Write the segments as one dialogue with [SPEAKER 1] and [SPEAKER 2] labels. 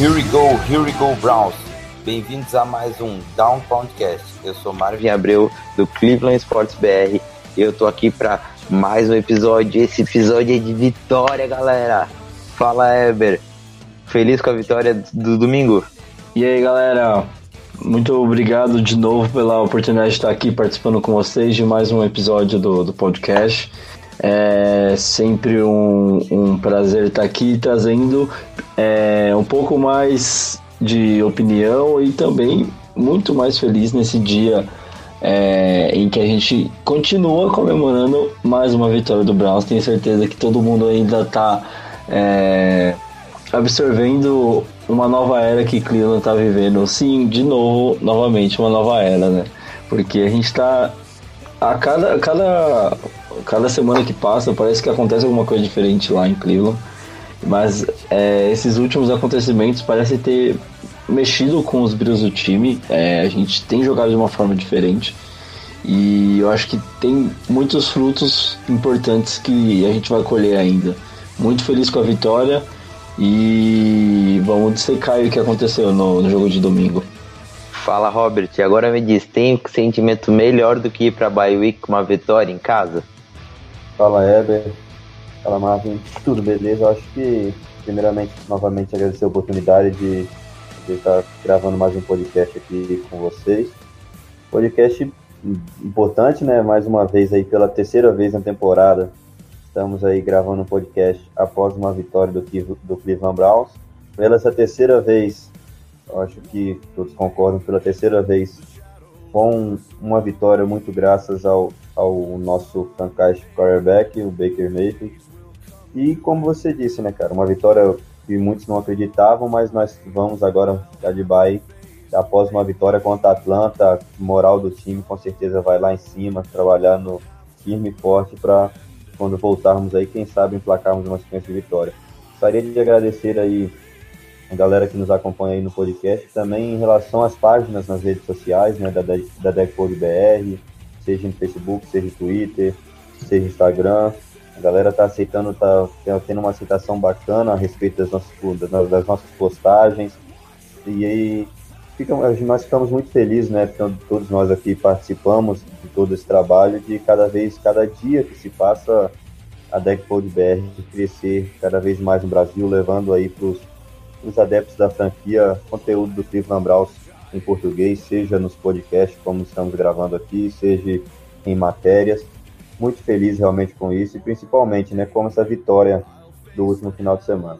[SPEAKER 1] Here we go, here we go, Browns. Bem-vindos a mais um Down Podcast. Eu sou Marvin Abreu do Cleveland Sports BR e eu tô aqui para mais um episódio. Esse episódio é de vitória, galera. Fala, Eber. Feliz com a vitória do domingo?
[SPEAKER 2] E aí, galera? Muito obrigado de novo pela oportunidade de estar aqui participando com vocês de mais um episódio do, do podcast. É sempre um, um prazer estar aqui trazendo é, um pouco mais de opinião e também muito mais feliz nesse dia é, em que a gente continua comemorando mais uma vitória do Browns. Tenho certeza que todo mundo ainda está é, absorvendo uma nova era que Cleveland está vivendo. Sim, de novo, novamente, uma nova era, né? Porque a gente está a cada, cada, cada semana que passa parece que acontece alguma coisa diferente lá em Cleveland. Mas é, esses últimos acontecimentos parecem ter mexido com os brilhos do time. É, a gente tem jogado de uma forma diferente. E eu acho que tem muitos frutos importantes que a gente vai colher ainda. Muito feliz com a vitória. E vamos dissecar o que aconteceu no, no jogo de domingo.
[SPEAKER 1] Fala, Robert. Agora me diz, tem um sentimento melhor do que ir para Bye Week com uma vitória em casa?
[SPEAKER 3] Fala, Heber. Fala, Marvin. Tudo beleza? Eu acho que, primeiramente, novamente agradecer a oportunidade de, de estar gravando mais um podcast aqui com vocês. Podcast importante, né? Mais uma vez aí, pela terceira vez na temporada, estamos aí gravando um podcast após uma vitória do, do Cleveland Browns. Pela essa terceira vez, eu acho que todos concordam, pela terceira vez, com uma vitória muito graças ao, ao nosso franchise quarterback, o Baker Mayfield. E como você disse, né, cara, uma vitória que muitos não acreditavam, mas nós vamos agora ficar de bye após uma vitória contra a Atlanta, moral do time com certeza vai lá em cima, trabalhar no firme e forte para quando voltarmos aí, quem sabe emplacarmos uma sequência de vitória. Gostaria de agradecer aí a galera que nos acompanha aí no podcast, também em relação às páginas nas redes sociais, né, da, da Deckpod BR, seja no Facebook, seja no Twitter, seja no Instagram. A galera tá aceitando, tá tendo uma aceitação bacana a respeito das nossas, das nossas postagens. E aí fica, nós ficamos muito felizes, né? Todos nós aqui participamos de todo esse trabalho, de cada vez, cada dia que se passa, a Deckpod BR crescer cada vez mais no Brasil, levando aí para os adeptos da franquia conteúdo do Cleveland Browns em português, seja nos podcasts, como estamos gravando aqui, seja em matérias. Muito feliz realmente com isso e principalmente, né, com essa vitória do último final de semana.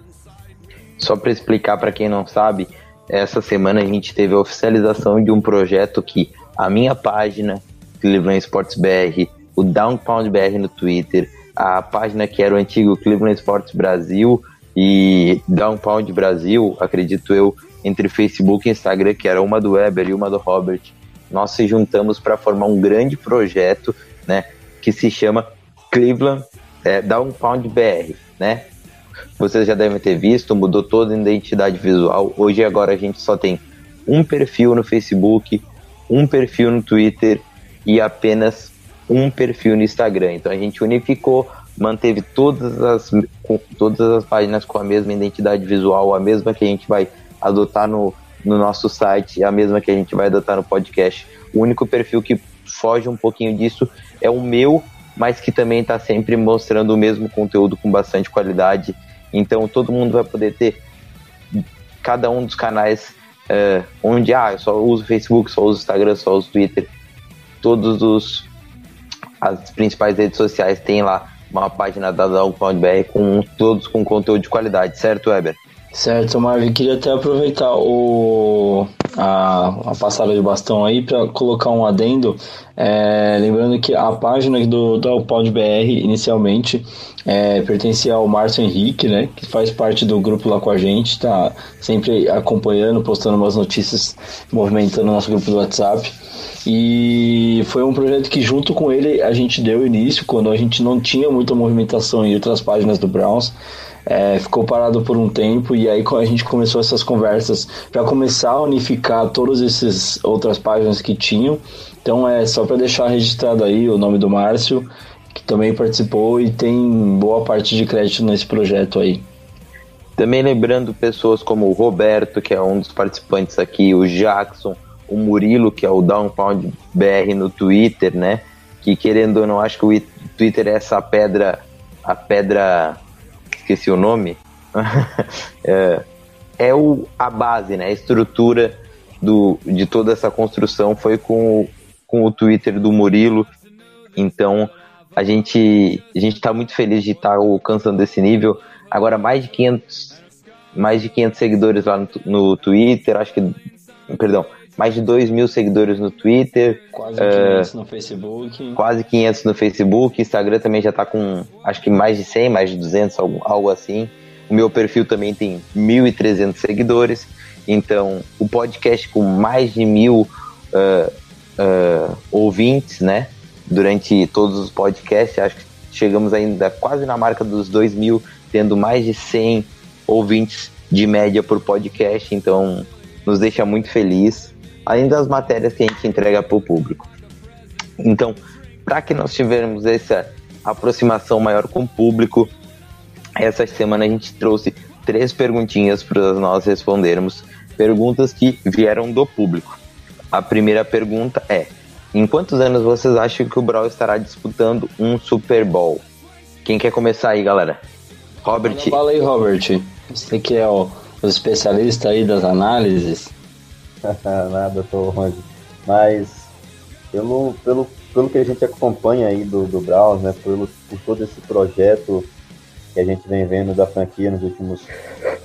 [SPEAKER 1] Só para explicar para quem não sabe, essa semana a gente teve a oficialização de um projeto que a minha página, Cleveland Sports BR, o Downpound BR no Twitter, a página que era o antigo Cleveland Sports Brasil e Downpound Brasil, acredito eu, entre Facebook e Instagram, que era uma do Weber e uma do Robert, nós se juntamos para formar um grande projeto, né, que se chama Cleveland é, Downpound BR, né? Vocês já devem ter visto, mudou toda a identidade visual. Hoje agora a gente só tem um perfil no Facebook, um perfil no Twitter e apenas um perfil no Instagram. Então a gente unificou, manteve todas as, todas as páginas com a mesma identidade visual, a mesma que a gente vai adotar no, no nosso site, a mesma que a gente vai adotar no podcast. O único perfil que foge um pouquinho disso é o meu, mas que também está sempre mostrando o mesmo conteúdo com bastante qualidade. Então todo mundo vai poder ter cada um dos canais é, onde ah, eu só uso Facebook, só uso Instagram, só uso Twitter. Todos os as principais redes sociais têm lá uma página da Dog.br com todos com conteúdo de qualidade, certo, Weber?
[SPEAKER 2] Certo, Marvin. Queria até aproveitar o, a, a passada de bastão aí para colocar um adendo. É, lembrando que a página do, do BR inicialmente é, pertencia ao Márcio Henrique, né, que faz parte do grupo lá com a gente, tá sempre acompanhando, postando umas notícias, movimentando o nosso grupo do WhatsApp. E foi um projeto que, junto com ele, a gente deu início quando a gente não tinha muita movimentação em outras páginas do Browns é, ficou parado por um tempo e aí a gente começou essas conversas para começar a unificar todas essas outras páginas que tinham. Então é só para deixar registrado aí o nome do Márcio, que também participou e tem boa parte de crédito nesse projeto aí.
[SPEAKER 1] Também lembrando pessoas como o Roberto, que é um dos participantes aqui, o Jackson, o Murilo, que é o Downpound BR no Twitter, né? Que querendo ou não, acho que o Twitter é essa pedra, a pedra esqueci o nome, é, é o, a base, né? A estrutura do, de toda essa construção foi com, com o Twitter do Murilo. Então a gente a gente está muito feliz de estar tá alcançando esse nível. Agora mais de 500 mais de 500 seguidores lá no, no Twitter, acho que perdão, mais de 2 mil seguidores no Twitter.
[SPEAKER 2] Quase 500 uh, no Facebook.
[SPEAKER 1] Quase 500 no Facebook. Instagram também já está com, acho que mais de 100, mais de 200, algo, algo assim. O meu perfil também tem 1.300 seguidores. Então, o podcast com mais de mil uh, uh, ouvintes, né? Durante todos os podcasts, acho que chegamos ainda quase na marca dos 2 mil, tendo mais de 100 ouvintes de média por podcast. Então, nos deixa muito feliz além das matérias que a gente entrega para o público. Então, para que nós tivermos essa aproximação maior com o público, essa semana a gente trouxe três perguntinhas para nós respondermos, perguntas que vieram do público. A primeira pergunta é: em quantos anos vocês acham que o Brawl estará disputando um Super Bowl? Quem quer começar aí, galera? Robert.
[SPEAKER 2] Fala aí, Robert. Você que é o, o especialista aí das análises.
[SPEAKER 3] Nada, tô longe. Mas pelo, pelo, pelo que a gente acompanha aí do, do Browns, né, pelo, por todo esse projeto que a gente vem vendo da franquia nos últimos.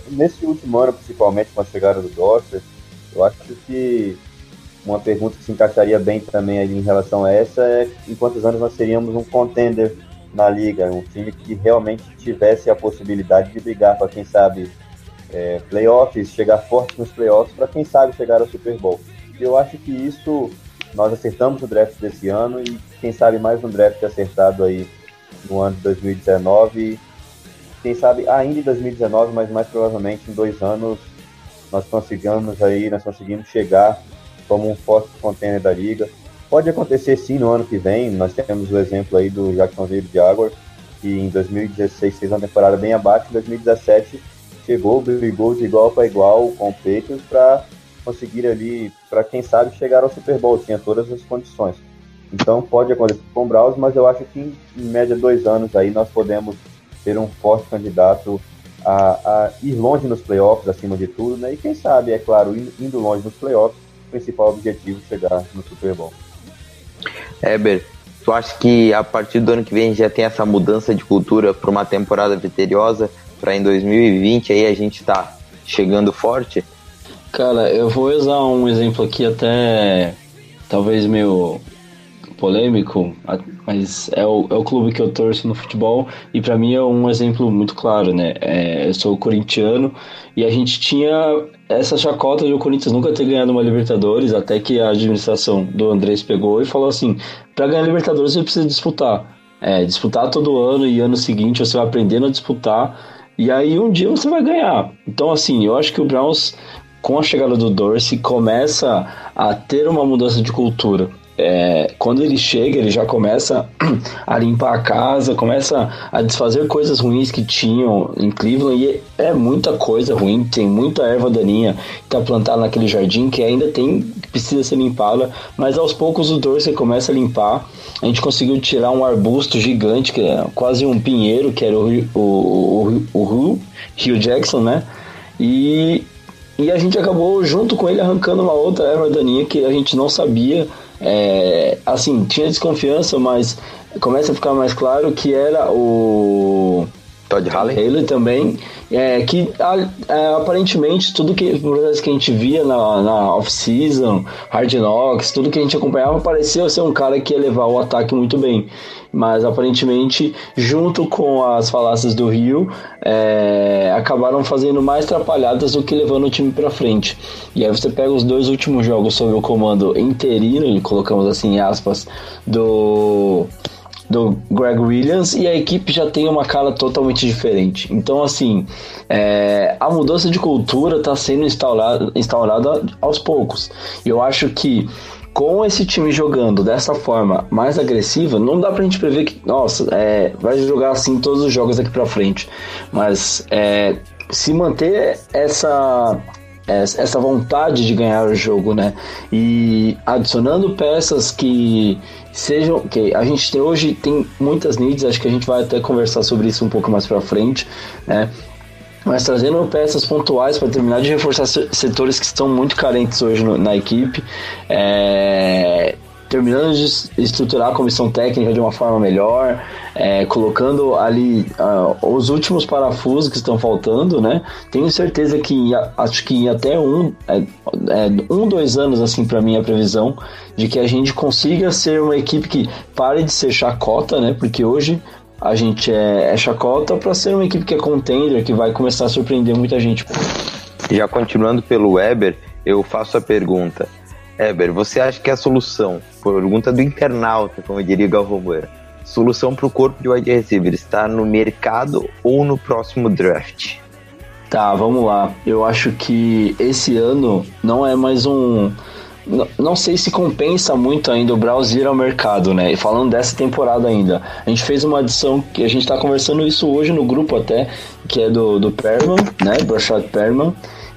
[SPEAKER 3] Nesse último ano, principalmente com a chegada do Dorset, eu acho que uma pergunta que se encaixaria bem também ali em relação a essa é em quantos anos nós seríamos um contender na liga, um time que realmente tivesse a possibilidade de brigar para quem sabe é, playoffs, chegar forte nos playoffs para quem sabe chegar ao Super Bowl. E eu acho que isso nós acertamos o draft desse ano e quem sabe mais um draft acertado aí no ano de 2019. Quem sabe ainda em 2019, mas mais provavelmente em dois anos nós conseguimos aí, nós conseguimos chegar como um forte contender da liga. Pode acontecer sim no ano que vem, nós temos o exemplo aí do Jacksonville Jaguars, que em 2016 fez uma temporada bem abaixo, em 2017 chegou, brigou de igual para igual com o Patriots para conseguir ali, para quem sabe, chegar ao Super Bowl, tinha todas as condições. Então pode acontecer com o Browns, mas eu acho que em, em média dois anos aí nós podemos ter um forte candidato a, a, ir longe nos playoffs, acima de tudo, né? E quem sabe, é claro, indo longe nos playoffs, o principal objetivo é chegar no Super Bowl.
[SPEAKER 1] Heber, tu acha que a partir do ano que vem já tem essa mudança de cultura para uma temporada vitoriosa? Para em 2020 aí a gente tá chegando forte?
[SPEAKER 2] Cara, eu vou usar um exemplo aqui até talvez meio polêmico, mas é o, é o clube que eu torço no futebol e para mim é um exemplo muito claro, né? É, eu sou corintiano e a gente tinha essa chacota de o Corinthians nunca ter ganhado uma Libertadores, até que a administração do Andrés pegou e falou assim: para ganhar Libertadores você precisa disputar. É, disputar todo ano e ano seguinte você vai aprendendo a disputar e aí um dia você vai ganhar. Então, assim, eu acho que o Browns, com a chegada do Dorsey, começa a ter uma mudança de cultura. É, quando ele chega, ele já começa a limpar a casa, começa a desfazer coisas ruins que tinham em Cleveland. E é muita coisa ruim, tem muita erva daninha que está plantada naquele jardim que ainda tem precisa ser limpada. Mas aos poucos o Dorsey começa a limpar. A gente conseguiu tirar um arbusto gigante, que é quase um pinheiro, que era o, o, o, o, o Rio Jackson, né? E e a gente acabou junto com ele arrancando uma outra erva daninha que a gente não sabia. É, assim, tinha desconfiança, mas começa a ficar mais claro que era o
[SPEAKER 1] Todd Haley.
[SPEAKER 2] Ele também, é, que é, aparentemente tudo que, que a gente via na, na off-season, Hard Knocks, tudo que a gente acompanhava parecia ser um cara que ia levar o ataque muito bem. Mas aparentemente, junto com as falácias do Rio, é, acabaram fazendo mais atrapalhadas do que levando o time para frente. E aí você pega os dois últimos jogos sob o comando interino, colocamos assim em aspas, do do Greg Williams e a equipe já tem uma cara totalmente diferente. Então, assim, é, a mudança de cultura está sendo instaurada, instaurada aos poucos. Eu acho que com esse time jogando dessa forma mais agressiva, não dá pra gente prever que, nossa, é, vai jogar assim todos os jogos daqui pra frente. Mas é, se manter essa essa vontade de ganhar o jogo, né? E adicionando peças que sejam que a gente tem hoje tem muitas needs, acho que a gente vai até conversar sobre isso um pouco mais para frente, né? Mas trazendo peças pontuais para terminar de reforçar setores que estão muito carentes hoje no, na equipe, é, terminando de estruturar a comissão técnica de uma forma melhor, é, colocando ali uh, os últimos parafusos que estão faltando, né? Tenho certeza que acho que até um, é, é, um dois anos assim para mim a previsão de que a gente consiga ser uma equipe que pare de ser chacota, né? Porque hoje a gente é, é chacota para ser uma equipe que é contender, que vai começar a surpreender muita gente.
[SPEAKER 1] Já continuando pelo Weber, eu faço a pergunta. Eber, você acha que a solução, pergunta do internauta, como diria Galvão Moura, solução para o corpo de wide receiver está no mercado ou no próximo draft?
[SPEAKER 2] Tá, vamos lá. Eu acho que esse ano não é mais um. Não sei se compensa muito ainda o Browns ir ao mercado, né? E falando dessa temporada ainda. A gente fez uma adição que a gente está conversando isso hoje no grupo até, que é do, do Perman, né? Brashad Perman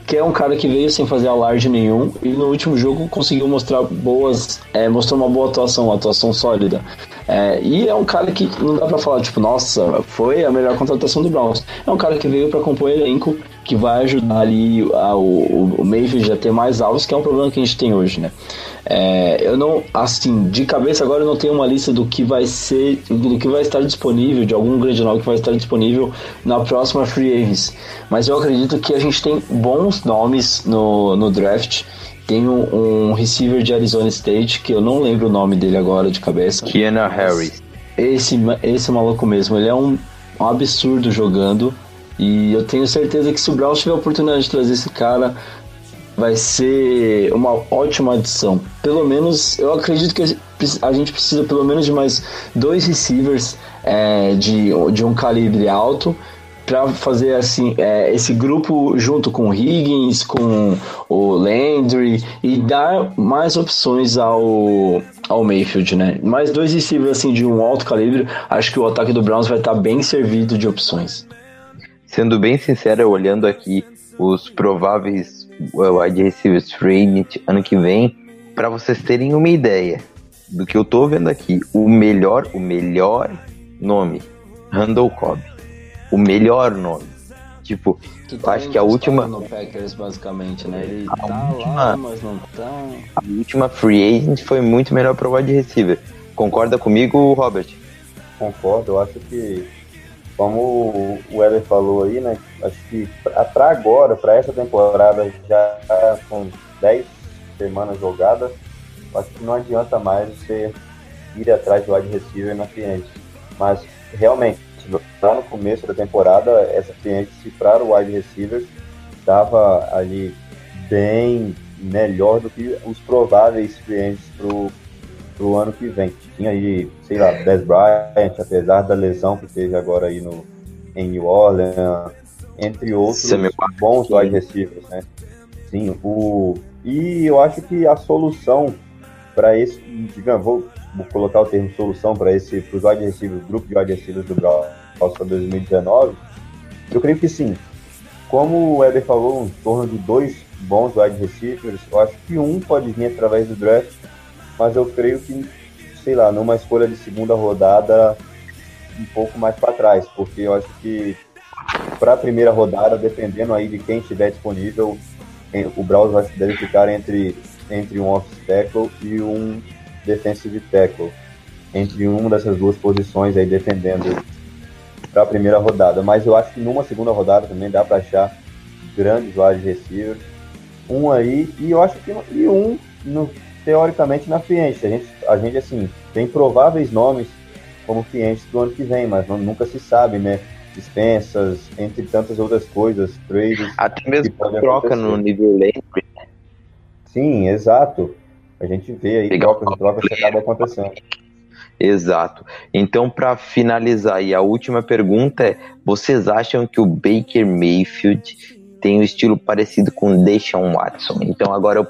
[SPEAKER 2] que é um cara que veio sem fazer alarde nenhum e no último jogo conseguiu mostrar boas, é, mostrou uma boa atuação, uma atuação sólida. É, e é um cara que não dá para falar, tipo, nossa, foi a melhor contratação do Browns. É um cara que veio para compor elenco, que vai ajudar ali a, o, o Mayfield a ter mais alvos, que é um problema que a gente tem hoje, né? É, eu não, assim, de cabeça agora eu não tenho uma lista do que vai ser, do que vai estar disponível, de algum grande nome que vai estar disponível na próxima Free Agents. Mas eu acredito que a gente tem bons nomes no, no draft. Tem um, um receiver de Arizona State, que eu não lembro o nome dele agora de cabeça.
[SPEAKER 1] Kiana Harris.
[SPEAKER 2] Esse, esse maluco mesmo, ele é um, um absurdo jogando. E eu tenho certeza que se o Browns tiver a oportunidade de trazer esse cara, vai ser uma ótima adição. Pelo menos, eu acredito que a gente precisa pelo menos de mais dois receivers é, de, de um calibre alto para fazer assim é, esse grupo junto com o Higgins, com o Landry e dar mais opções ao, ao Mayfield, né? Mais dois receivers assim de um alto calibre, acho que o ataque do Browns vai estar bem servido de opções.
[SPEAKER 1] Sendo bem sincero, olhando aqui os prováveis wide receivers free agent ano que vem, para vocês terem uma ideia do que eu tô vendo aqui, o melhor, o melhor nome, Randall Cobb. O melhor nome. Tipo,
[SPEAKER 2] que tá
[SPEAKER 1] acho que a última.
[SPEAKER 2] No Packers, basicamente, né? Ele
[SPEAKER 1] a
[SPEAKER 2] tá
[SPEAKER 1] última,
[SPEAKER 2] lá, mas não tá.
[SPEAKER 1] A última free agent foi muito melhor para o wide receiver. Concorda comigo, Robert?
[SPEAKER 3] Concordo, eu acho que como o Weber falou aí, né? Acho que para agora, para essa temporada, já com 10 semanas jogadas, acho que não adianta mais você ir atrás do wide receiver na cliente. Mas realmente, lá no começo da temporada, essa cliente para o wide receiver estava ali bem melhor do que os prováveis clientes para pro ano que vem. Tinha aí, sei lá, Dez Bryant, apesar da lesão que teve agora aí no, em New Orleans, entre outros bons wide receivers, né? Sim, o, e eu acho que a solução para esse, digamos, vou, vou, colocar o termo solução para esse, para os wide receivers, grupo de wide receivers do Browns para 2019, eu creio que sim. Como o Weber falou, em torno de dois bons wide receivers, eu acho que um pode vir através do draft mas eu creio que, sei lá, numa escolha de segunda rodada, um pouco mais para trás, porque eu acho que para a primeira rodada, dependendo aí de quem estiver disponível, o Browns vai deve ficar entre, entre um offensive tackle e um defensive tackle. Entre uma dessas duas posições aí, dependendo para a primeira rodada. Mas eu acho que numa segunda rodada também dá para achar grandes wide receivers. Um aí, e eu acho que e um no, teoricamente na free A gente, a gente, assim, tem prováveis nomes como clientes do ano que vem, mas não, nunca se sabe, né? Dispensas, entre tantas outras coisas, trades.
[SPEAKER 1] Até mesmo troca acontecer. no nível lento. Né?
[SPEAKER 3] Sim, exato. A gente vê aí Legal. trocas e trocas que acabam acontecendo.
[SPEAKER 1] Exato. Então, para finalizar, e a última pergunta é: vocês acham que o Baker Mayfield tem um estilo parecido com o Deshaun Watson? Então, agora, eu,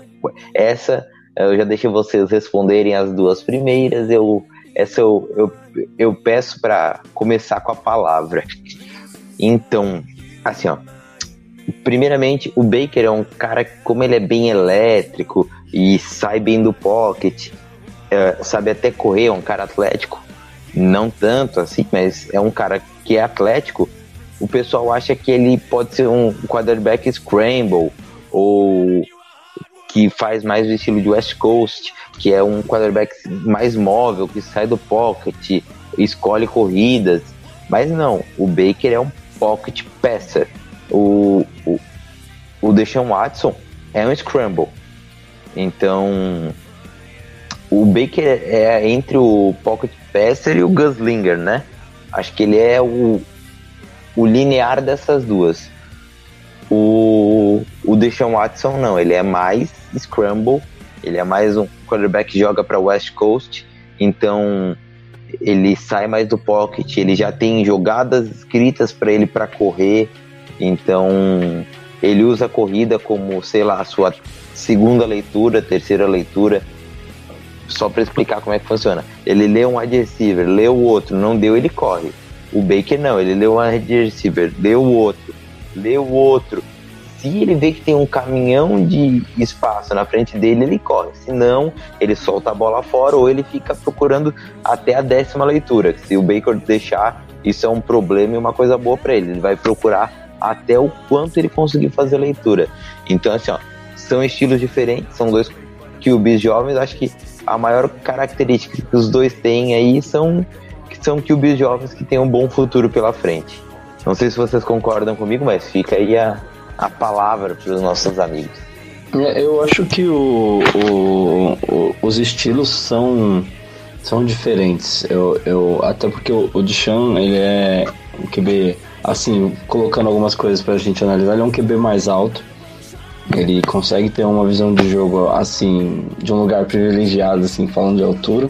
[SPEAKER 1] essa eu já deixei vocês responderem as duas primeiras. Eu, essa eu, eu, eu peço para começar com a palavra. Então, assim, ó. Primeiramente, o Baker é um cara como ele é bem elétrico e sai bem do pocket, é, sabe até correr, é um cara atlético. Não tanto assim, mas é um cara que é atlético. O pessoal acha que ele pode ser um quarterback scramble ou que faz mais o estilo de West Coast, que é um quarterback mais móvel, que sai do pocket, escolhe corridas. Mas não, o Baker é um pocket passer. O, o, o Deshaun Watson é um scramble. Então, o Baker é entre o pocket passer e o gunslinger, né? Acho que ele é o, o linear dessas duas. O, o Deshaun Watson não, ele é mais scramble, ele é mais um quarterback que joga para West Coast, então ele sai mais do pocket, ele já tem jogadas escritas para ele para correr, então ele usa a corrida como, sei lá, a sua segunda leitura, terceira leitura, só para explicar como é que funciona. Ele lê um wide receiver, lê o outro, não deu, ele corre. O Baker não, ele lê um wide receiver, lê o outro, lê o outro. Se ele vê que tem um caminhão de espaço na frente dele, ele corre. Se não, ele solta a bola fora ou ele fica procurando até a décima leitura. Se o Baker deixar, isso é um problema e uma coisa boa para ele. Ele vai procurar até o quanto ele conseguir fazer a leitura. Então, assim, ó, são estilos diferentes, são dois QBs jovens. Acho que a maior característica que os dois têm aí são que são QBs jovens que têm um bom futuro pela frente. Não sei se vocês concordam comigo, mas fica aí a, a palavra para os nossos amigos.
[SPEAKER 2] É, eu acho que o, o, o, os estilos são, são diferentes. Eu, eu, até porque o, o ele é um QB, assim, colocando algumas coisas para a gente analisar, ele é um QB mais alto. Ele consegue ter uma visão de jogo assim, de um lugar privilegiado, assim, falando de altura.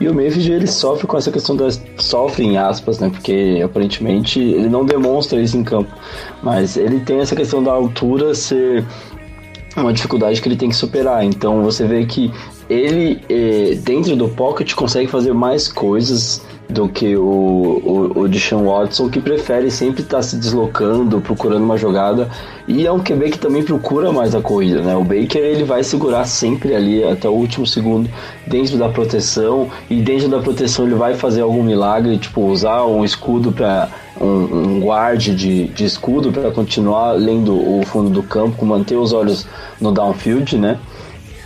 [SPEAKER 2] E o Mayfield ele sofre com essa questão das. sofre em aspas, né? Porque aparentemente ele não demonstra isso em campo. Mas ele tem essa questão da altura ser uma dificuldade que ele tem que superar. Então você vê que ele, eh, dentro do pocket, consegue fazer mais coisas do que o, o, o Deshaun Watson, que prefere sempre estar tá se deslocando, procurando uma jogada. E é um QB que também procura mais a corrida, né? O Baker ele vai segurar sempre ali até o último segundo dentro da proteção. E dentro da proteção ele vai fazer algum milagre, tipo usar um escudo para um, um guard de, de escudo para continuar lendo o fundo do campo, manter os olhos no downfield, né?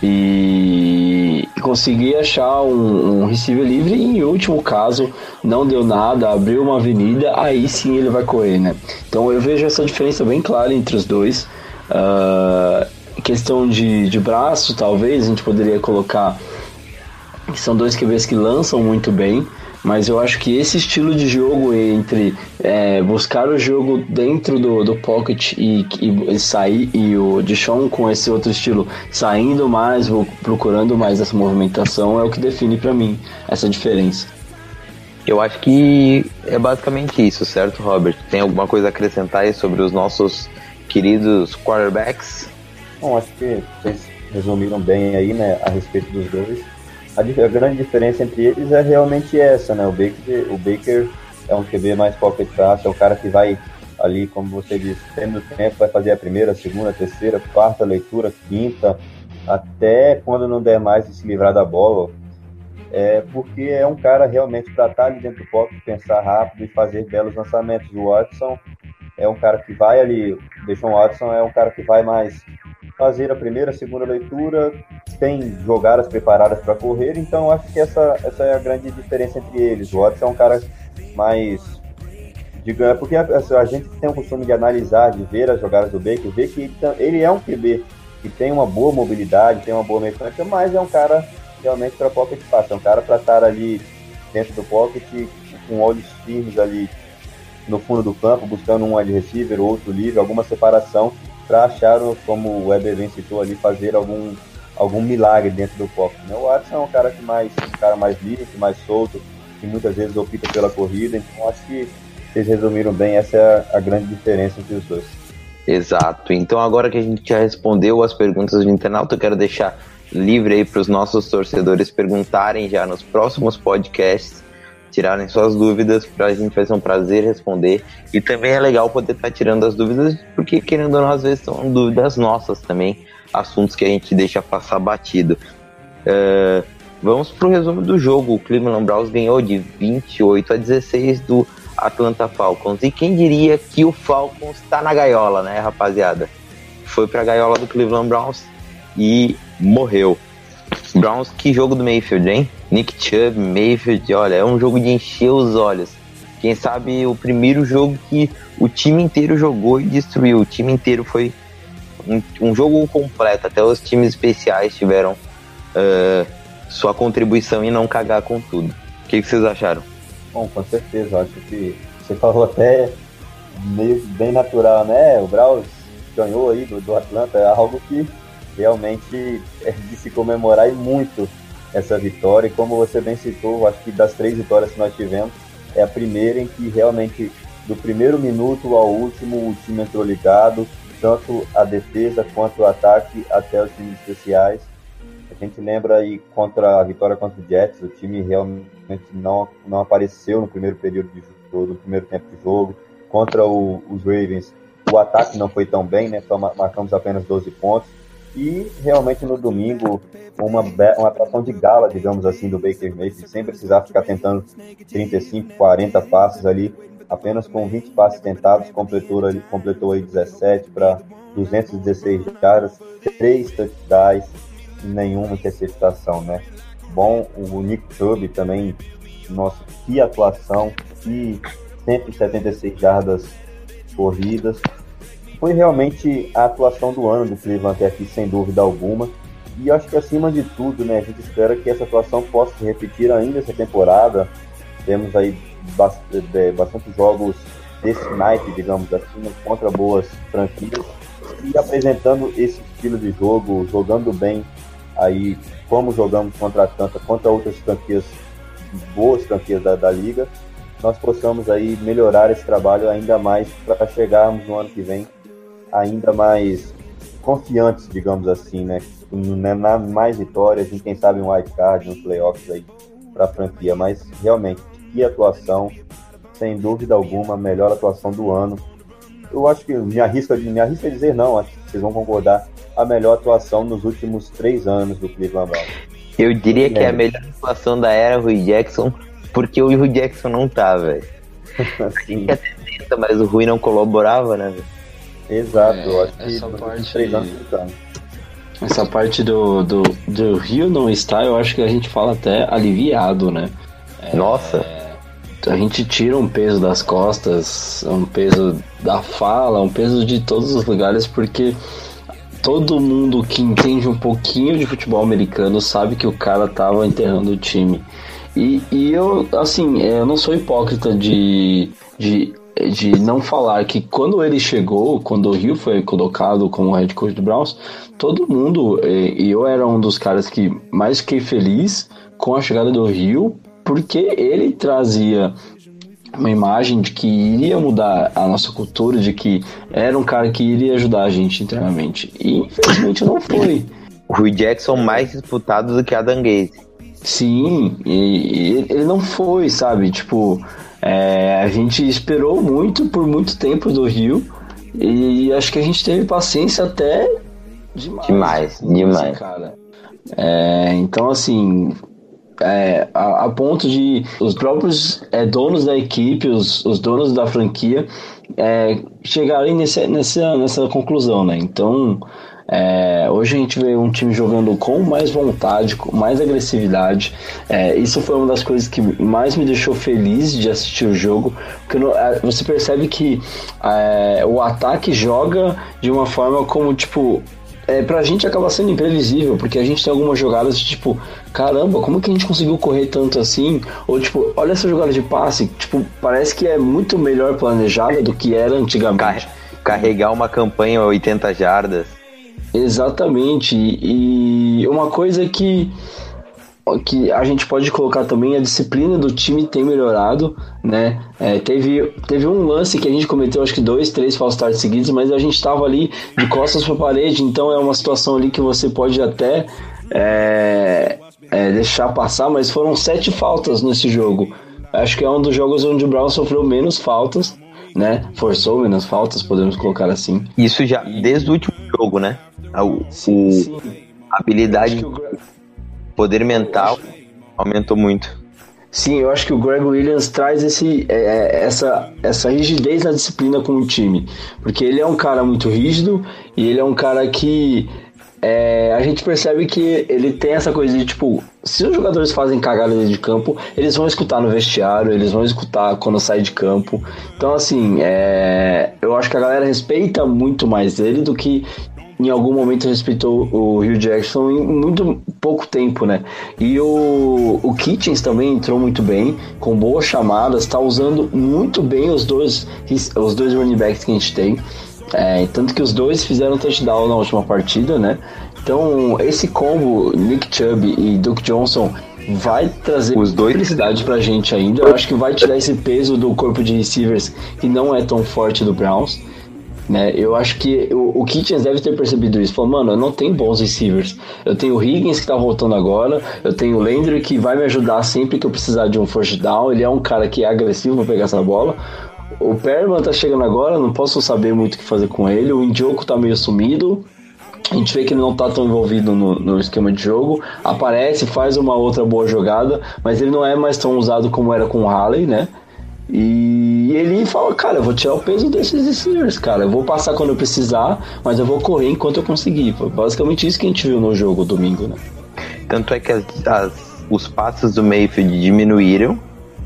[SPEAKER 2] E consegui achar um, um receiver livre e em último caso não deu nada, abriu uma avenida, aí sim ele vai correr, né? Então eu vejo essa diferença bem clara entre os dois. Uh, questão de, de braço, talvez, a gente poderia colocar que são dois QBs que lançam muito bem, mas eu acho que esse estilo de jogo entre é, buscar o jogo dentro do, do pocket e, e, e sair, e o Dishon com esse outro estilo saindo mais, procurando mais essa movimentação, é o que define para mim essa diferença.
[SPEAKER 1] Eu acho que é basicamente isso, certo, Robert? Tem alguma coisa a acrescentar aí sobre os nossos queridos quarterbacks?
[SPEAKER 3] Bom, acho que vocês resumiram bem aí, né, a respeito dos dois a, a, grande diferença entre eles é realmente essa, né? O Baker, o Baker é um QB mais pocket pass, é o cara que vai ali, como você disse, tendo tempo, vai fazer a primeira, a segunda, a terceira, quarta leitura, quinta, até quando não der mais de se livrar da bola. É porque é um cara realmente para estar ali dentro do pocket, pensar rápido e fazer belos lançamentos. O Watson é um cara que vai ali, deixa um Watson é um cara que vai mais fazer a primeira, a segunda leitura, tem jogadas preparadas para correr, então acho que essa, essa é a grande diferença entre eles. O Watson é um cara mais. Diga, é porque a, a, gente tem o costume de analisar, de ver as jogadas do Baker, ver que ele, ele é um QB que tem uma boa mobilidade, tem uma boa mecânica, mas é um cara realmente para pocket pass, é um cara para estar ali dentro do pocket com olhos firmes ali no fundo do campo, buscando um wide receiver, outro livre, alguma separação para achar, como o Weber citou ali, fazer algum, algum milagre dentro do pocket. Né? O Watson é um cara que mais, um cara mais livre, mais solto, que muitas vezes opta pela corrida, então acho que vocês resumiram bem, essa é a, a grande diferença entre os dois.
[SPEAKER 1] Exato. Então agora que a gente já respondeu as perguntas do internauta, eu quero deixar livre aí para os nossos torcedores perguntarem já nos próximos podcasts, tirarem suas dúvidas, para a gente vai ser um prazer responder. E também é legal poder estar tá tirando as dúvidas, porque querendo ou não, às vezes são dúvidas nossas também, assuntos que a gente deixa passar batido. Uh, vamos para o resumo do jogo. O Cleveland Browns ganhou de 28 a 16 do Atlanta Falcons. E quem diria que o Falcons está na gaiola, né, rapaziada? Foi para a gaiola do Cleveland Browns e morreu. Browns, que jogo do Mayfield, hein? Nick Chubb, Mayfield, olha, é um jogo de encher os olhos. Quem sabe o primeiro jogo que o time inteiro jogou e destruiu. O time inteiro foi um, um jogo completo. Até os times especiais tiveram uh, sua contribuição e não cagar com tudo. O que, que vocês acharam?
[SPEAKER 3] Bom, com certeza. Acho que você falou até meio bem natural, né? O Browns ganhou aí do, do Atlanta. É algo que realmente é de se comemorar e muito essa vitória. E como você bem citou, acho que das três vitórias que nós tivemos, é a primeira em que realmente, do primeiro minuto ao último, o time entrou ligado, tanto a defesa quanto o ataque, até os times especiais. A gente lembra aí contra a vitória contra o Jets, o time realmente não, não apareceu no primeiro período de jogo, no primeiro tempo de jogo. Contra o, os Ravens, o ataque não foi tão bem, né? Só marcamos apenas 12 pontos e realmente no domingo, uma, uma atuação de gala, digamos assim, do Baker Mayfield, sem precisar ficar tentando 35, 40 passes ali, apenas com 20 passes tentados, completou, completou aí 17 para 216 caras, 3 touchdowns nenhuma interceptação, né? Bom, o Nick Chubb também, nossa, que atuação, que 176 jardas corridas, foi realmente a atuação do ano do Cleveland até aqui, sem dúvida alguma. E acho que acima de tudo, né, a gente espera que essa atuação possa se repetir ainda essa temporada. Temos aí bastante, é, bastante jogos desse naipe, digamos assim, contra boas franquias e apresentando esse estilo de jogo, jogando bem aí como jogamos contra a contra outras franquias, boas franquias da, da liga, nós possamos aí melhorar esse trabalho ainda mais para chegarmos no ano que vem ainda mais confiantes, digamos assim, né? Na mais vitórias e quem sabe um wild card nos playoffs aí para a franquia. Mas realmente, que atuação, sem dúvida alguma, a melhor atuação do ano. Eu acho que me arrisco, me arrisco a dizer não, acho que vocês vão concordar, a melhor atuação nos últimos três anos do Cleveland Browns.
[SPEAKER 1] Eu diria que é a melhor atuação da era Rui Jackson, porque o Rui Jackson não tá, velho. A gente até tenta, mas o Rui não colaborava, né, velho?
[SPEAKER 3] Exato, é, eu acho que
[SPEAKER 2] essa parte, essa parte do, do, do Rio não está, eu acho que a gente fala até aliviado, né?
[SPEAKER 1] É, Nossa!
[SPEAKER 2] A gente tira um peso das costas, um peso da fala, um peso de todos os lugares, porque todo mundo que entende um pouquinho de futebol americano sabe que o cara tava enterrando o time. E, e eu, assim, é, eu não sou hipócrita de, de de não falar que quando ele chegou, quando o Rio foi colocado como head coach do Browns, todo mundo, e eu era um dos caras que mais fiquei feliz com a chegada do Rio, porque ele trazia uma imagem de que iria mudar a nossa cultura, de que era um cara que iria ajudar a gente internamente. E infelizmente não foi.
[SPEAKER 1] O Rui Jackson mais disputado do que a Gaze.
[SPEAKER 2] Sim, e, e ele não foi, sabe? Tipo, é, a gente esperou muito por muito tempo do Rio e acho que a gente teve paciência até demais.
[SPEAKER 1] Demais, demais. Cara.
[SPEAKER 2] É, então, assim, é, a, a, ponto de os próprios é, donos da equipe, os, os donos da franquia, é, chegarem nesse, nessa, nessa conclusão, né? Então, É, hoje a gente vê um time jogando com mais vontade, com mais agressividade. É, isso foi uma das coisas que mais me deixou feliz de assistir o jogo, porque é, você percebe que é, o ataque joga de uma forma como tipo é, pra gente acaba sendo imprevisível, porque a gente tem algumas jogadas de tipo, caramba, como que a gente conseguiu correr tanto assim? Ou tipo, olha essa jogada de passe, tipo, parece que é muito melhor planejada do que era antigamente.
[SPEAKER 1] Carregar uma campanha 80 jardas.
[SPEAKER 2] Exatamente. E uma coisa que que a gente pode colocar também a disciplina do time tem melhorado, né? É, teve, teve um lance que a gente cometeu, acho que dois, três false starts seguidos, mas a gente estava ali de costas para a parede, então é uma situação ali que você pode até é, é, deixar passar, mas foram sete faltas nesse jogo. Acho que é um dos jogos onde o Brown sofreu menos faltas, né? Forçou menos faltas, podemos colocar assim.
[SPEAKER 1] Isso já desde o último jogo, né? O, sim, sim. A habilidade poder mental aumentou muito.
[SPEAKER 2] Sim, eu acho que o Greg Williams traz esse, é, é, essa, essa rigidez na disciplina com o time. Porque ele é um cara muito rígido e ele é um cara que é, a gente percebe que ele tem essa coisa de tipo, se os jogadores fazem cagada dentro de campo, eles vão escutar no vestiário, eles vão escutar quando sai de campo. Então, assim, é, eu acho que a galera respeita muito mais ele do que em algum momento respeitou o Hugh Jackson em muito pouco tempo, né? E o, o Kitchens também entrou muito bem, com boas chamadas, está usando muito bem os dois, os dois running backs que a gente tem. É, tanto que os dois fizeram touchdown na última partida, né? Então, esse combo, Nick Chubb e Duke Johnson, vai trazer
[SPEAKER 1] os dois
[SPEAKER 2] felicidade pra gente ainda. Eu acho que vai tirar esse peso do corpo de receivers que não é tão forte do Browns. Né? Eu acho que o, o Kitchens deve ter percebido isso. Falou, mano, eu não tenho bons receivers. Eu tenho o Higgins que tá voltando agora. Eu tenho o Landry que vai me ajudar sempre que eu precisar de um first down. Ele é um cara que é agressivo pra pegar essa bola. O Perman tá chegando agora, não posso saber muito o que fazer com ele. O Indioco tá meio sumido. A gente vê que ele não tá tão envolvido no, no, esquema de jogo. Aparece, faz uma outra boa jogada, mas ele não é mais tão usado como era com o Halley, né? E ele fala, cara, eu vou tirar o peso desses receivers, cara. Eu vou passar quando eu precisar, mas eu vou correr enquanto eu conseguir. Foi basicamente isso que a gente viu no jogo domingo, né?
[SPEAKER 1] Tanto é que as, as, os passos do Mayfield diminuíram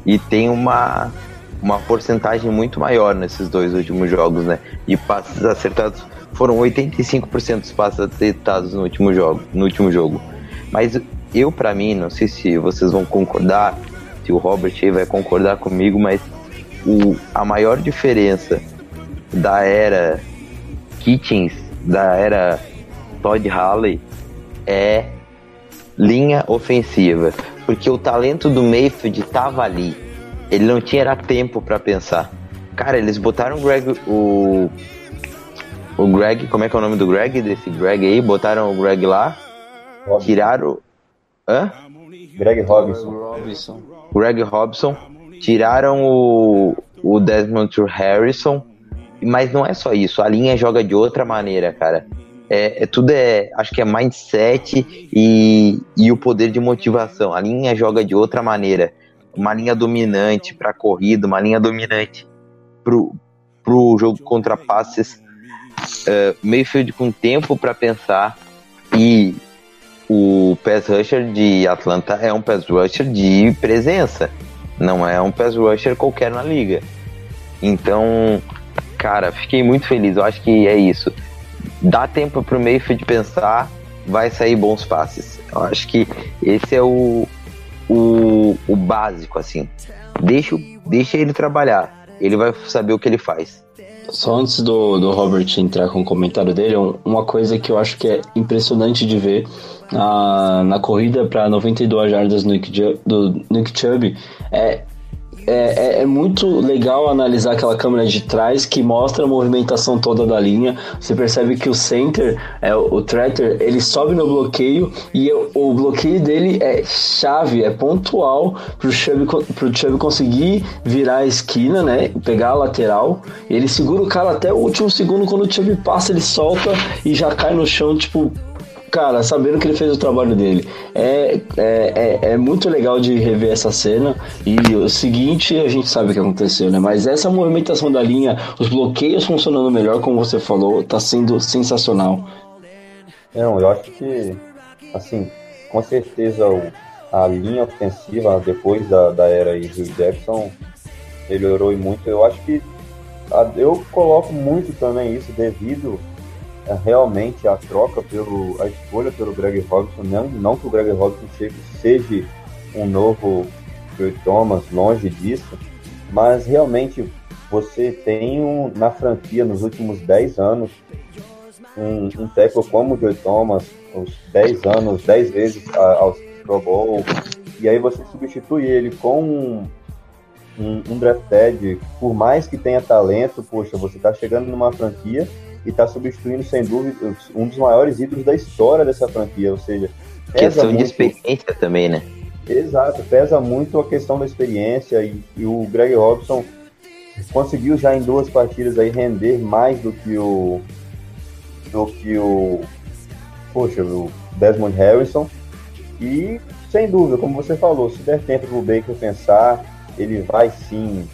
[SPEAKER 1] e tem uma, uma porcentagem muito maior nesses dois últimos jogos, né? E passos acertados foram 85% dos passos acertados no último jogo, no último jogo. Mas eu para mim, não sei se vocês vão concordar, o Robert aí vai concordar comigo, mas o, a maior diferença da era Kitchens, da era Todd Halley, é linha ofensiva. Porque o talento do Mayfield tava ali. Ele não tinha tempo para pensar. Cara, eles botaram o Greg. O, o Greg, como é que é o nome do Greg? Desse Greg aí? Botaram o Greg lá. Tiraram. Hã?
[SPEAKER 3] Greg Robinson.
[SPEAKER 1] Greg Robson, tiraram o, o Desmond Harrison, mas não é só isso, a linha joga de outra maneira, cara. É, é, tudo é, acho que é mindset e, e o poder de motivação. A linha joga de outra maneira, uma linha dominante para corrida, uma linha dominante pro, pro jogo contra passes. Uh, Mayfield com tempo para pensar e o pass rusher de Atlanta é um pass rusher de presença, não é um pass rusher qualquer na liga. Então, cara, fiquei muito feliz. Eu acho que é isso. Dá tempo pro Mayfield pensar, vai sair bons passes. Eu acho que esse é o, o, o básico, assim. Deixa, deixa ele trabalhar. Ele vai saber o que ele faz.
[SPEAKER 2] Só antes do, do Robert entrar com o comentário dele, uma coisa que eu acho que é impressionante de ver na, na corrida para 92 jardas do Nick, do Nick Chubb é, é, é, é, muito legal analisar aquela câmera de trás que mostra a movimentação toda da linha. Você percebe que o center, é, o Tretter, ele sobe no bloqueio e o, o bloqueio dele é chave, é pontual pro Chubb, pro Chubb conseguir virar a esquina, né? Pegar a lateral. Ele segura o cara até o último segundo. Quando o Chubb passa, ele solta e já cai no chão, tipo, cara, sabendo que ele fez o trabalho dele. É, é, é, é, muito legal de rever essa cena. E o seguinte, a gente sabe o que aconteceu, né? Mas essa movimentação da linha, os bloqueios funcionando melhor, como você falou, tá sendo sensacional.
[SPEAKER 3] Não, eu acho que, assim, com certeza a linha ofensiva depois da, da era Hugh Jackson melhorou muito. Eu acho que a, eu coloco muito também isso devido realmente à troca pelo a escolha pelo Greg Robinson. Não, não que o Greg Robinson seja, seja um novo Joe Thomas, longe disso, mas realmente você tem um, na franquia nos últimos 10 anos um, um como o Joe Thomas, uns 10 anos, 10 vezes ao Pro Bowl, e aí você substitui ele com um, um, um drafted, por mais que tenha talento, poxa, você está chegando numa franquia e está substituindo, sem dúvida, um dos maiores ídolos da história dessa franquia, ou seja...
[SPEAKER 1] Questão muito... de experiência também, né?
[SPEAKER 3] Exato, pesa muito a questão da experiência e, e, o Greg Robson conseguiu já em duas partidas aí render mais do que o do que o poxa, o Desmond Harrison e sem dúvida, como você falou, se der tempo pro Baker pensar, ele vai sim,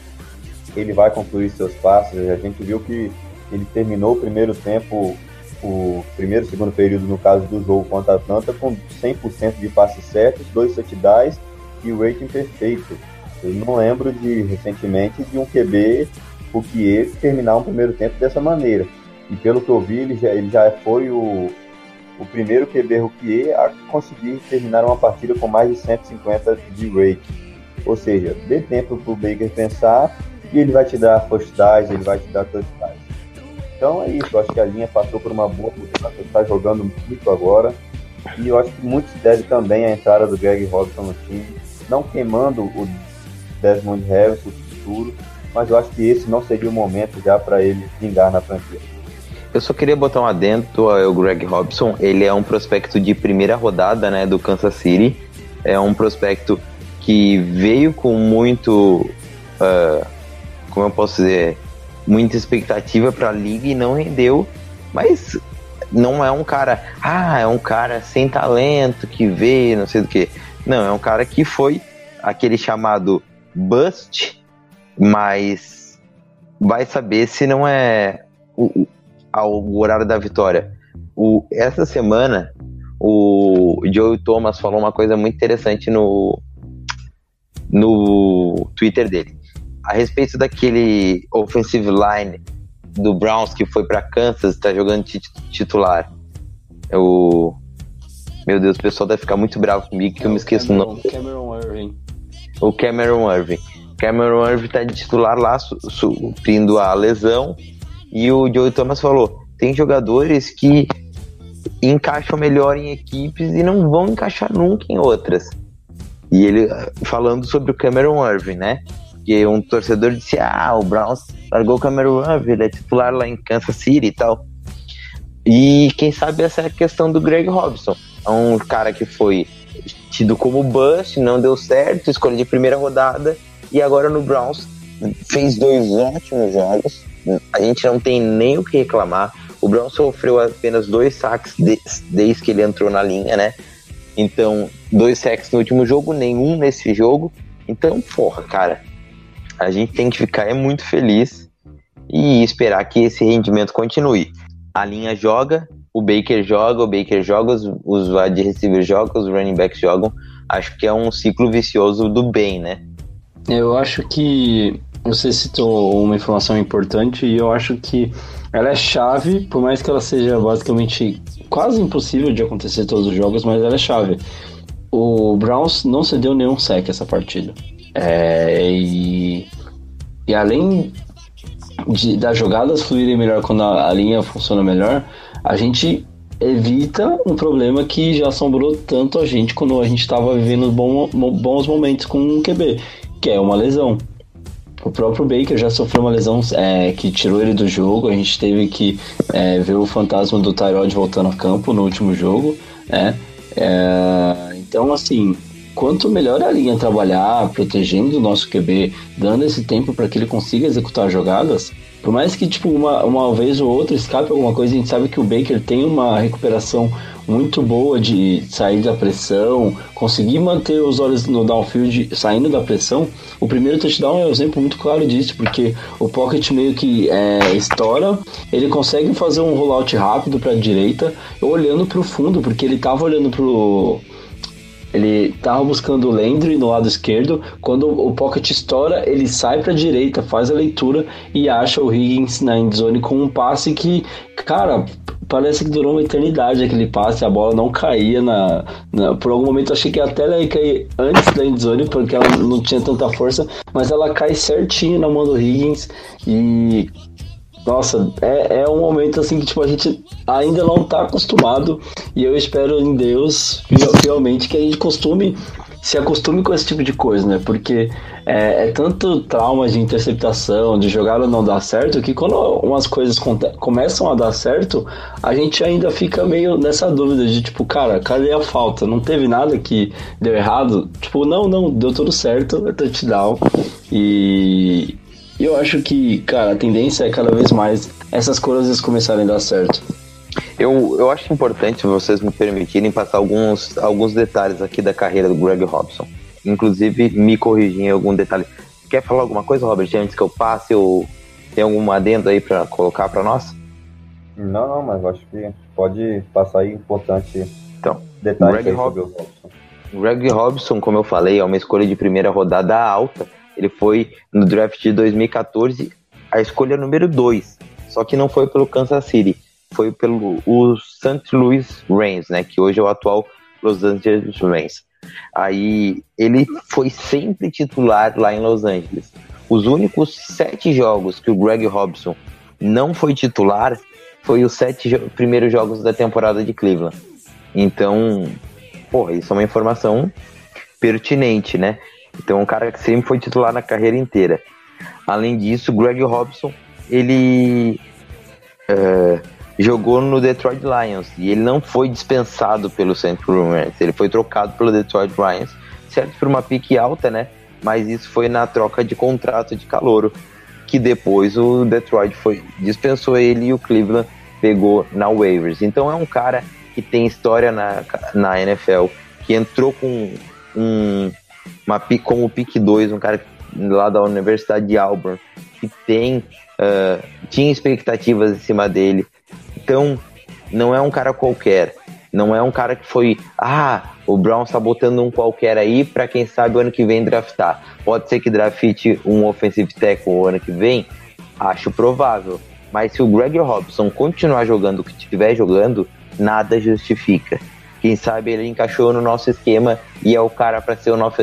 [SPEAKER 3] ele vai concluir seus passos. A gente viu que ele terminou o primeiro tempo, o primeiro e segundo período, no caso do jogo contra a Atlanta, com 100% de passes certos, dois touchdowns e o rating perfeito. Eu não lembro de, recentemente, de um QB, o que terminar um primeiro tempo dessa maneira. E pelo que eu vi, ele já, ele já foi o, o primeiro QB rookie a conseguir terminar uma partida com mais de 150 de rating. Ou seja, dê tempo para o Baker pensar e ele vai te dar downs, ele vai te dar touchdowns. Então é isso, eu acho que a linha passou por uma boa mudança, está jogando muito agora. E eu acho que muito se deve também à entrada do Greg Robson no time, não queimando o Desmond Harris, o futuro, mas eu acho que esse não seria o momento já para ele vingar na franquia.
[SPEAKER 1] Eu só queria botar um adendo ao Greg Robson. Ele é um prospecto de primeira rodada, né, do Kansas City. É um prospecto que veio com muito, uh, como eu posso dizer, muita expectativa para a liga e não rendeu, mas não é um cara, ah, é um cara sem talento que veio, não sei do que. Não, é um cara que foi aquele chamado bust, mas vai saber se não é o, o horário da vitória. O, essa semana, o Joe Thomas falou uma coisa muito interessante no, no Twitter dele. A respeito daquele offensive line do Browns que foi para Kansas, está jogando titular. O meu Deus, o pessoal deve ficar muito bravo comigo que é eu me esqueço
[SPEAKER 2] o
[SPEAKER 1] nome.
[SPEAKER 2] Cameron Irving.
[SPEAKER 1] O Cameron Irving. Cameron Irving tá de titular lá, suprindo a lesão. E o Joey Thomas falou: tem jogadores que encaixam melhor em equipes e não vão encaixar nunca em outras. E ele falando sobre o Cameron Irving, né? Que um torcedor disse: Ah, o Browns largou o Cameron ele é titular lá em Kansas City e tal. E quem sabe essa é a questão do Greg Robson. É um cara que foi tido como bust, não deu certo, escolha de primeira rodada e agora no Browns fez dois ótimos jogos. A gente não tem nem o que reclamar. O Browns sofreu apenas dois saques desde que ele entrou na linha, né? Então, dois sacks no último jogo, nenhum nesse jogo. Então, porra, cara, a gente tem que ficar é muito feliz e esperar que esse rendimento continue. A linha joga, o Baker joga, o Baker joga, os, os wide receivers jogam, os running backs jogam. Acho que é um ciclo vicioso do bem, né?
[SPEAKER 2] Eu acho que você citou uma informação importante e eu acho que ela é chave, por mais que ela seja basicamente quase impossível de acontecer todos os jogos, mas ela é chave. O Browns não cedeu nenhum sec essa partida. É, e, e além de, das jogadas fluírem melhor quando a, a linha funciona melhor, a gente evita um problema que já assombrou tanto a gente quando a gente estava vivendo bom, bons momentos com o QB, que é uma lesão. O próprio Baker já sofreu uma lesão é, que tirou ele do jogo. A gente teve que é, ver o fantasma do Tyrod voltando a campo no último jogo. Né? É, então, assim, quanto melhor a linha trabalhar, protegendo o nosso QB, dando esse tempo para que ele consiga executar jogadas, Por mais que, tipo, uma, uma vez ou outra escape alguma coisa, a gente sabe que o Baker tem uma recuperação muito boa de sair da pressão, conseguir manter os olhos no downfield saindo da pressão. O primeiro touchdown é um exemplo muito claro disso, porque o pocket meio que é, estoura, ele consegue fazer um rollout rápido para a direita, olhando para o fundo, porque ele estava olhando para ele tava buscando o Landry no lado esquerdo. Quando o pocket estoura, ele sai para a direita, faz a leitura e acha o Higgins na endzone com um passe que, cara, parece que durou uma eternidade aquele passe. A bola não caía na. na por algum momento achei que até ela ia cair antes da endzone, porque ela não tinha tanta força, mas ela cai certinho na mão do Higgins e nossa, é, é um momento assim que tipo, a gente ainda não está acostumado e eu espero em Deus realmente que a gente costume se acostume com esse tipo de coisa, né? Porque é, é, tanto trauma de interceptação, de jogar ou não dar certo, que quando umas coisas começam a dar certo, a gente ainda fica meio nessa dúvida de tipo, cara, cadê a falta? Não teve nada que deu errado? Tipo, não, não, deu tudo certo, é touchdown. E, e eu acho que, cara, a tendência é cada vez mais essas coisas começarem a dar certo.
[SPEAKER 1] Eu, eu acho importante vocês me permitirem passar alguns, alguns detalhes aqui da carreira do Greg Robson. Inclusive, me corrigir em algum detalhe. Quer falar alguma coisa, Robert, antes que eu passe? Ou tem algum adendo aí para colocar para nós?
[SPEAKER 3] Não, não, mas acho que pode passar aí importante
[SPEAKER 1] então,
[SPEAKER 3] detalhes
[SPEAKER 1] Greg Rob... Robson. Greg Robson, como eu falei, é uma escolha de primeira rodada alta ele foi no draft de 2014 a escolha número 2, só que não foi pelo Kansas City, foi pelo o St. Louis Rams, né, que hoje é o atual Los Angeles Rams. Aí ele foi sempre titular lá em Los Angeles. Os únicos sete jogos que o Greg Robson não foi titular foi os sete jo primeiros jogos da temporada de Cleveland. Então, porra, isso é uma informação pertinente, né? Então, um cara que sempre foi titular na carreira inteira. Além disso, Greg Robson, ele uh, jogou no Detroit Lions e ele não foi dispensado pelo St. Louis ele foi trocado pelo Detroit Lions, certo por uma pique alta, né? Mas isso foi na troca de contrato de calouro, que depois o Detroit foi dispensou ele e o Cleveland pegou na waivers. Então é um cara que tem história na, na NFL, que entrou com um uma, como o pick 2, um cara lá da Universidade de Auburn, que tem, uh, tinha expectativas em cima dele. Então, não é um cara qualquer. Não é um cara que foi, ah, o Brown está botando um qualquer aí para quem sabe o ano que vem draftar. Pode ser que drafte um offensive tackle o ano que vem? Acho provável. Mas se o Greg Robson continuar jogando o que estiver jogando, nada justifica. Quem sabe ele encaixou no nosso esquema e é o cara para ser o nosso,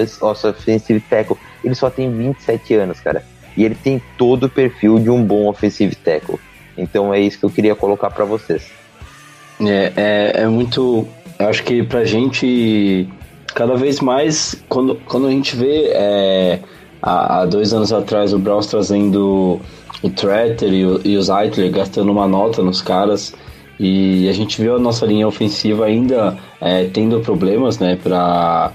[SPEAKER 1] offensive tackle. Ele só tem 27 anos, cara. E ele tem todo o perfil de um bom offensive tackle. Então é isso que eu queria colocar para vocês.
[SPEAKER 2] É, é, é, muito. Eu acho que pra gente, cada vez mais, quando, quando a gente vê é, há, há, dois anos atrás o Browns trazendo o Tretter e o, e o Zeitler gastando uma nota nos caras e a gente viu a nossa linha ofensiva ainda é, tendo problemas, né, para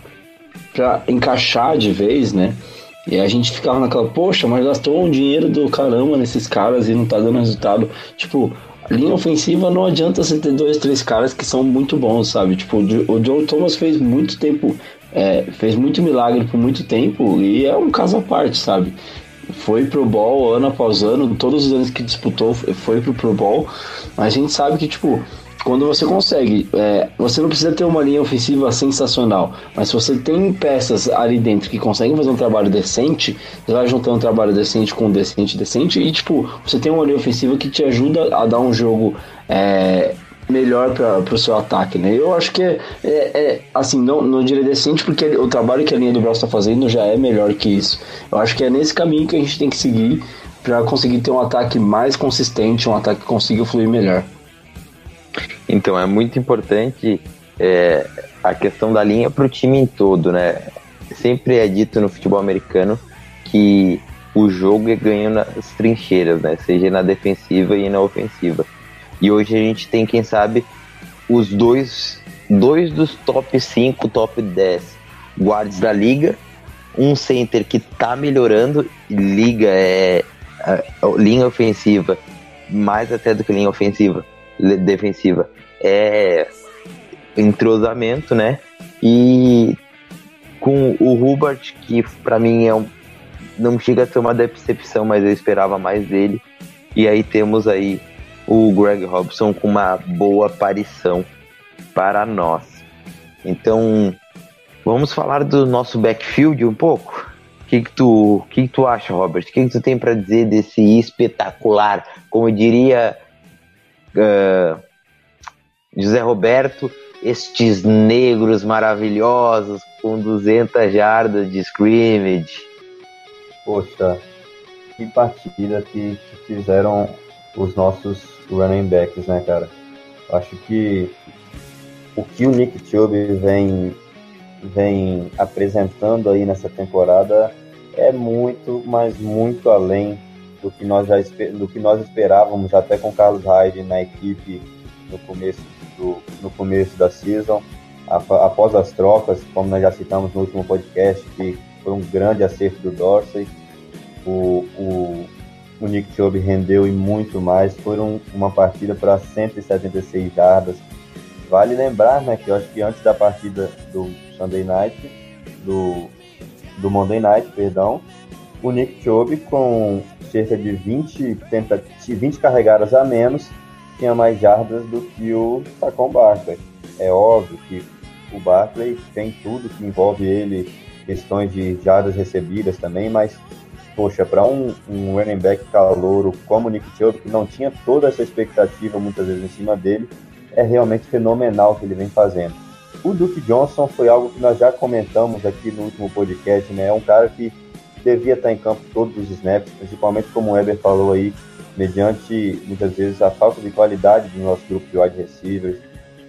[SPEAKER 2] encaixar de vez, né? E a gente ficava naquela, poxa, mas gastou um dinheiro do caramba nesses caras e não tá dando resultado. Tipo, linha ofensiva não adianta você ter dois, três caras que são muito bons, sabe? Tipo, o Joe Thomas fez muito tempo, é, fez muito milagre por muito tempo e é um caso à parte, sabe? Foi pro Bowl ano após ano, todos os anos que disputou foi pro Pro Bowl, mas a gente sabe que, tipo, quando você consegue, é, você não precisa ter uma linha ofensiva sensacional, mas se você tem peças ali dentro que conseguem fazer um trabalho decente, você vai juntando um trabalho decente com um decente, decente, e tipo, você tem uma linha ofensiva que te ajuda a dar um jogo é, melhor para o seu ataque, né? Eu acho que é, é, é, assim, não, não diria decente, porque o trabalho que a linha do Brawl está fazendo já é melhor que isso. Eu acho que é nesse caminho que a gente tem que seguir para conseguir ter um ataque mais consistente, um ataque que consiga fluir melhor.
[SPEAKER 1] Então, é muito importante é, a questão da linha para o time em todo, né? Sempre é dito no futebol americano que o jogo é ganho nas trincheiras, né? Seja na defensiva e na ofensiva. E hoje a gente tem, quem sabe, os dois, dois dos top 5, top 10 guards da liga, um center que tá melhorando, liga é linha ofensiva, mais até do que linha ofensiva, defensiva, é entrosamento, né? E com o Hubert, que para mim é um, não chega a ser uma decepção, mas eu esperava mais dele. E aí temos aí o Greg Robson com uma boa aparição para nós. Então, vamos falar do nosso backfield um pouco? O que, que, tu, que, que tu acha, Robert? O que, que tu tem para dizer desse espetacular, como diria uh, José Roberto, estes negros maravilhosos com 200 jardas de scrimmage?
[SPEAKER 3] Poxa, que partida que, que fizeram os nossos running backs, né, cara? Acho que o que o Nick Chubb vem, vem apresentando aí nessa temporada é muito, mas muito além do que nós já do que nós esperávamos até com Carlos Hyde na equipe no começo do, no começo da season. Após as trocas, como nós já citamos no último podcast, que foi um grande acerto do Dorsey, o, o, o Nick Chubb rendeu e muito mais. Foi um, uma partida para 176 jardas. Vale lembrar, né, que eu acho que antes da partida do Sunday Night, do, do Monday Night, perdão, o Nick Chubb com cerca de 20, tenta, 20 carregadas a menos tinha mais jardas do que o Saquon Barkley. É óbvio que o Barkley tem tudo que envolve ele, questões de jardas recebidas também, mas poxa, para um, um running back calouro como o Nick Chubb, que não tinha toda essa expectativa muitas vezes em cima dele, é realmente fenomenal o que ele vem fazendo. O Duke Johnson foi algo que nós já comentamos aqui no último podcast, né? É um cara que devia estar em campo todos os snaps, principalmente como o Weber falou aí, mediante muitas vezes a falta de qualidade do nosso grupo de wide receivers.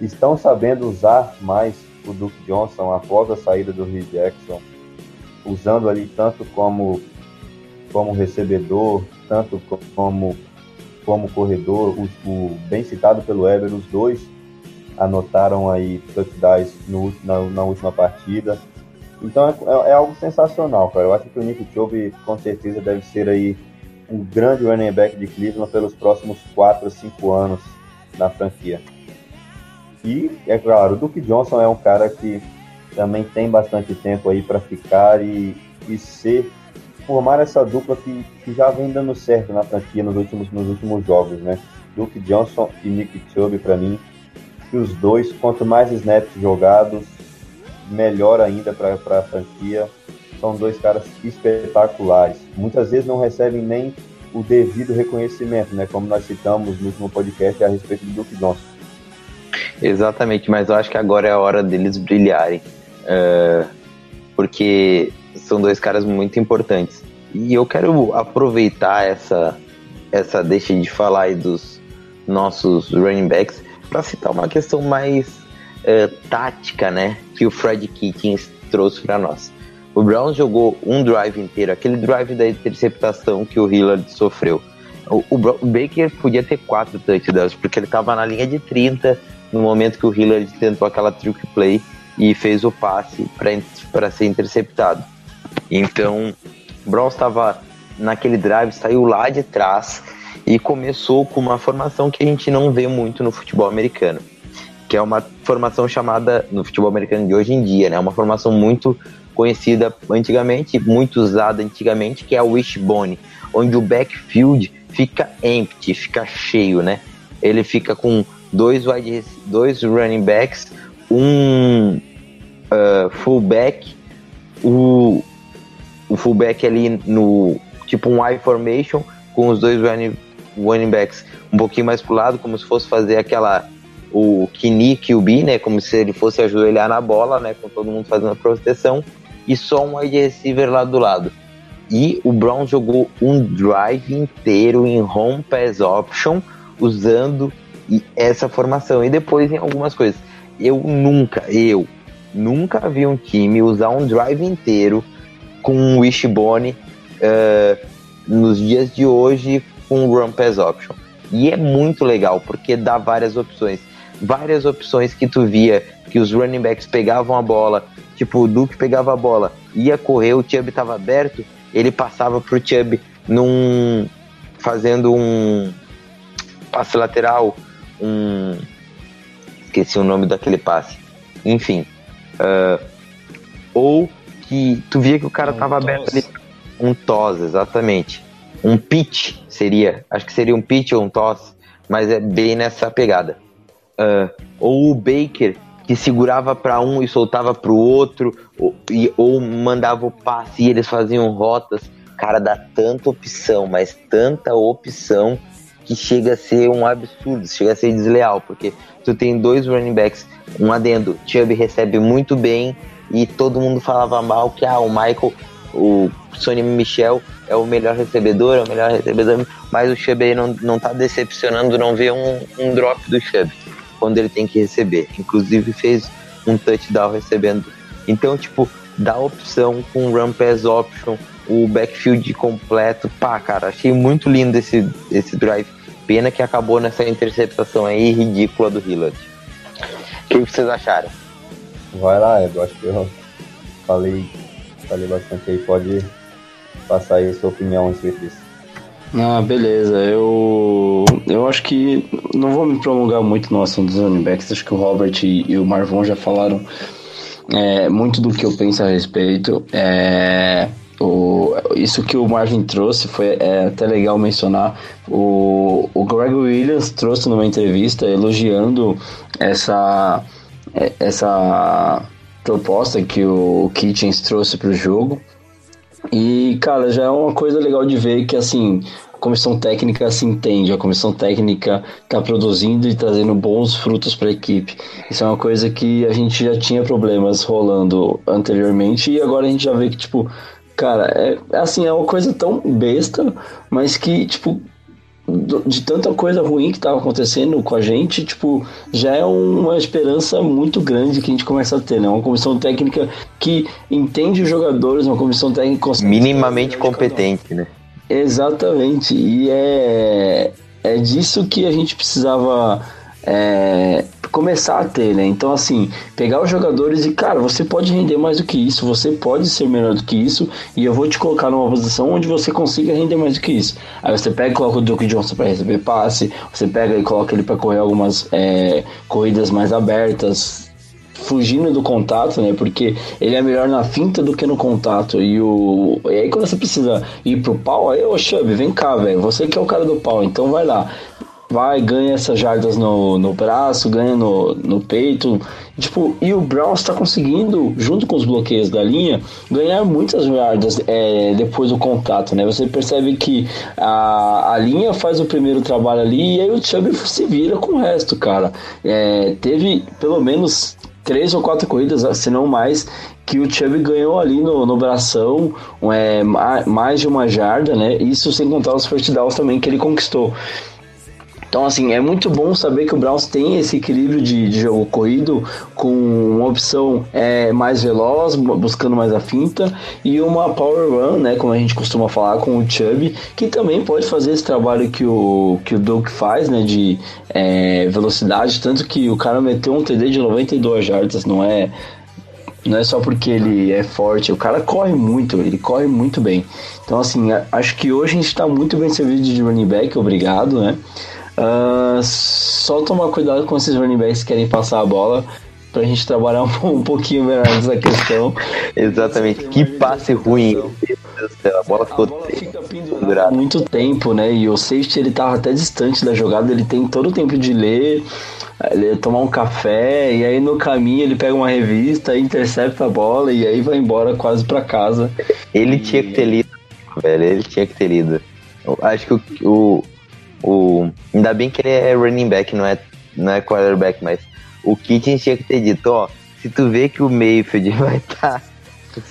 [SPEAKER 3] Estão sabendo usar mais o Duke Johnson após a saída do Rio Jackson, usando ali tanto como como recebedor, tanto como, como corredor, o, o bem citado pelo Weber, os dois anotaram aí touchdowns no, na, na última partida. Então é, é, algo sensacional, cara. Eu acho que o Nick Chubb com certeza deve ser aí um grande running back de Cleveland pelos próximos 4 a 5 anos na franquia. E, é claro, o Duke Johnson é um cara que também tem bastante tempo aí para ficar e, e ser formar essa dupla que, que já vem dando certo na franquia nos últimos, nos últimos jogos, né? Duke Johnson e Nick Chubb, para mim, que os dois, quanto mais snaps jogados, melhor ainda para a franquia. São dois caras espetaculares. Muitas vezes não recebem nem o devido reconhecimento, né? Como nós citamos no último podcast a respeito do Duke Johnson.
[SPEAKER 1] Exatamente, mas eu acho que agora é a hora deles brilharem. Uh, porque são dois caras muito importantes. E eu quero aproveitar essa, essa deixa de falar aí dos nossos running backs para citar uma questão mais uh, tática, né? Que o Fred Kitchens trouxe para nós. O Browns jogou um drive inteiro, aquele drive da interceptação que o Hillard sofreu. O, o, o Baker podia ter quatro touchdowns, porque ele estava na linha de 30 no momento que o Hillard tentou aquela trick play e fez o passe para ser interceptado. Então, o Browns estava naquele drive, saiu lá de trás e começou com uma formação que a gente não vê muito no futebol americano, que é uma formação chamada no futebol americano de hoje em dia, né? Uma formação muito conhecida antigamente, muito usada antigamente, que é a wishbone, onde o backfield fica empty, fica cheio, né? Ele fica com dois wide, dois running backs, um uh, fullback, o, o fullback ali no tipo um I formation com os dois running, running backs um pouquinho mais pro lado, como se fosse fazer aquela o Kini QB, né, como se ele fosse ajoelhar na bola, né, com todo mundo fazendo a proteção e só um wide receiver lá do lado. E o Brown jogou um drive inteiro em home pass option usando essa formação e depois em algumas coisas. Eu nunca, eu nunca vi um time usar um drive inteiro com wishbone uh, nos dias de hoje com run pass option. E é muito legal porque dá várias opções. Várias opções que tu via que os running backs pegavam a bola, tipo o Duke pegava a bola, ia correr, o Chubb estava aberto, ele passava pro Chubb num fazendo um passe lateral, um. Esqueci o nome daquele passe. Enfim. Uh, ou que tu via que o cara
[SPEAKER 2] Um
[SPEAKER 1] tava
[SPEAKER 2] toss.
[SPEAKER 1] aberto ali. Um toss, exatamente. Um pitch seria. Acho que seria um pitch ou um toss, mas é bem nessa pegada. Uh, ou o Baker, que segurava para um e soltava para o outro, ou, e, ou mandava o passe e eles faziam rotas. Cara, dá tanta opção, mas tanta opção que chega a ser um absurdo, chega a ser desleal, porque tu tem dois running backs, um adendo, Chubb recebe muito bem e todo mundo falava mal que ah, o Michael, o Sonny Michel é o melhor recebedor, é o melhor recebedor, mas o Chubb aí não, não tá decepcionando, não vê um, um drop do Chubb quando ele tem que receber. Inclusive fez um touchdown recebendo. Então, tipo, dá opção com run pass option, o backfield completo. Pá, cara, achei muito lindo esse, esse drive. Pena que acabou nessa interceptação aí ridícula do Hillard. O que vocês acharam?
[SPEAKER 3] Vai lá, Edu. Acho que eu falei, falei bastante aí. Pode passar aí a sua opinião a respeito disso.
[SPEAKER 2] Ah, beleza. Eu, eu acho que não vou me prolongar muito no assunto dos running backs. Acho que o Robert e, o Marvon já falaram é, muito do que eu penso a respeito. É, o, isso que o Marvin trouxe foi é, até legal mencionar. O, o Greg Williams trouxe numa entrevista elogiando essa, essa proposta que o Kitchens trouxe para o jogo. E, cara, já é uma coisa legal de ver que, assim, a comissão técnica se entende, a comissão técnica tá produzindo e trazendo bons frutos para a equipe. Isso é uma coisa que a gente já tinha problemas rolando anteriormente e agora a gente já vê que, tipo, cara, é assim, é uma coisa tão besta, mas que, tipo, de tanta coisa ruim que tava acontecendo com a gente, tipo, já é uma esperança muito grande que a gente começa a ter, né? Uma comissão técnica que entende os jogadores, uma comissão técnica
[SPEAKER 1] Minimamente competente, né?
[SPEAKER 2] Exatamente, e é, é disso que a gente precisava é, começar a ter, né? Então, assim, pegar os jogadores e, cara, você pode render mais do que isso, você pode ser melhor do que isso, e eu vou te colocar numa posição onde você consiga render mais do que isso. Aí você pega e coloca o Duke Johnson para receber passe, você pega e coloca ele para correr algumas é, corridas mais abertas, fugindo do contato, né? Porque ele é melhor na finta do que no contato. E, o... e aí quando você precisa ir pro pau, aí, ô Chubby, vem cá, velho. Você que é o cara do pau, então vai lá. Vai, ganha essas jardas no, no braço, ganha no, no peito. Tipo, e o Browns está conseguindo, junto com os bloqueios da linha, ganhar muitas jardas é, depois do contato, né? Você percebe que a, a linha faz o primeiro trabalho ali e aí o Chubb se vira com o resto, cara. É, teve pelo menos três ou quatro corridas, se não mais, que o Chubb ganhou ali no, no bração é, ma- mais de uma jarda, né? Isso sem contar os first downs também que ele conquistou. Então, assim, é muito bom saber que o Browns tem esse equilíbrio de, de jogo corrido com uma opção é, mais veloz, bu- buscando mais a finta, e uma power run, né, como a gente costuma falar com o Chubb, que também pode fazer esse trabalho que o, que o Duke faz, né, de é, velocidade, tanto que o cara meteu um TD de 92 jardas, não é não é só porque ele é forte, o cara corre muito, ele corre muito bem. Então, assim, acho que hoje a gente está muito bem servido de running back, obrigado, né? Ah, só tomar cuidado com esses running backs que querem passar a bola pra gente trabalhar um, um pouquinho melhor nessa questão.
[SPEAKER 1] Exatamente. Que passe ruim. A bola
[SPEAKER 2] A
[SPEAKER 1] ficou
[SPEAKER 2] bola fica pendurada muito tempo, né? E o safety ele tava até distante da jogada, ele tem todo o tempo de ler, ele tomar um café, e aí no caminho ele pega uma revista, intercepta a bola e aí vai embora quase pra casa.
[SPEAKER 1] Ele tinha que ter lido, velho. Ele tinha que ter lido. Eu acho que o, o, o- Ainda bem que ele é running back, não é, não é quarterback, mas o Kitchen tinha que ter dito, ó. Se tu vê que o Mayfield vai estar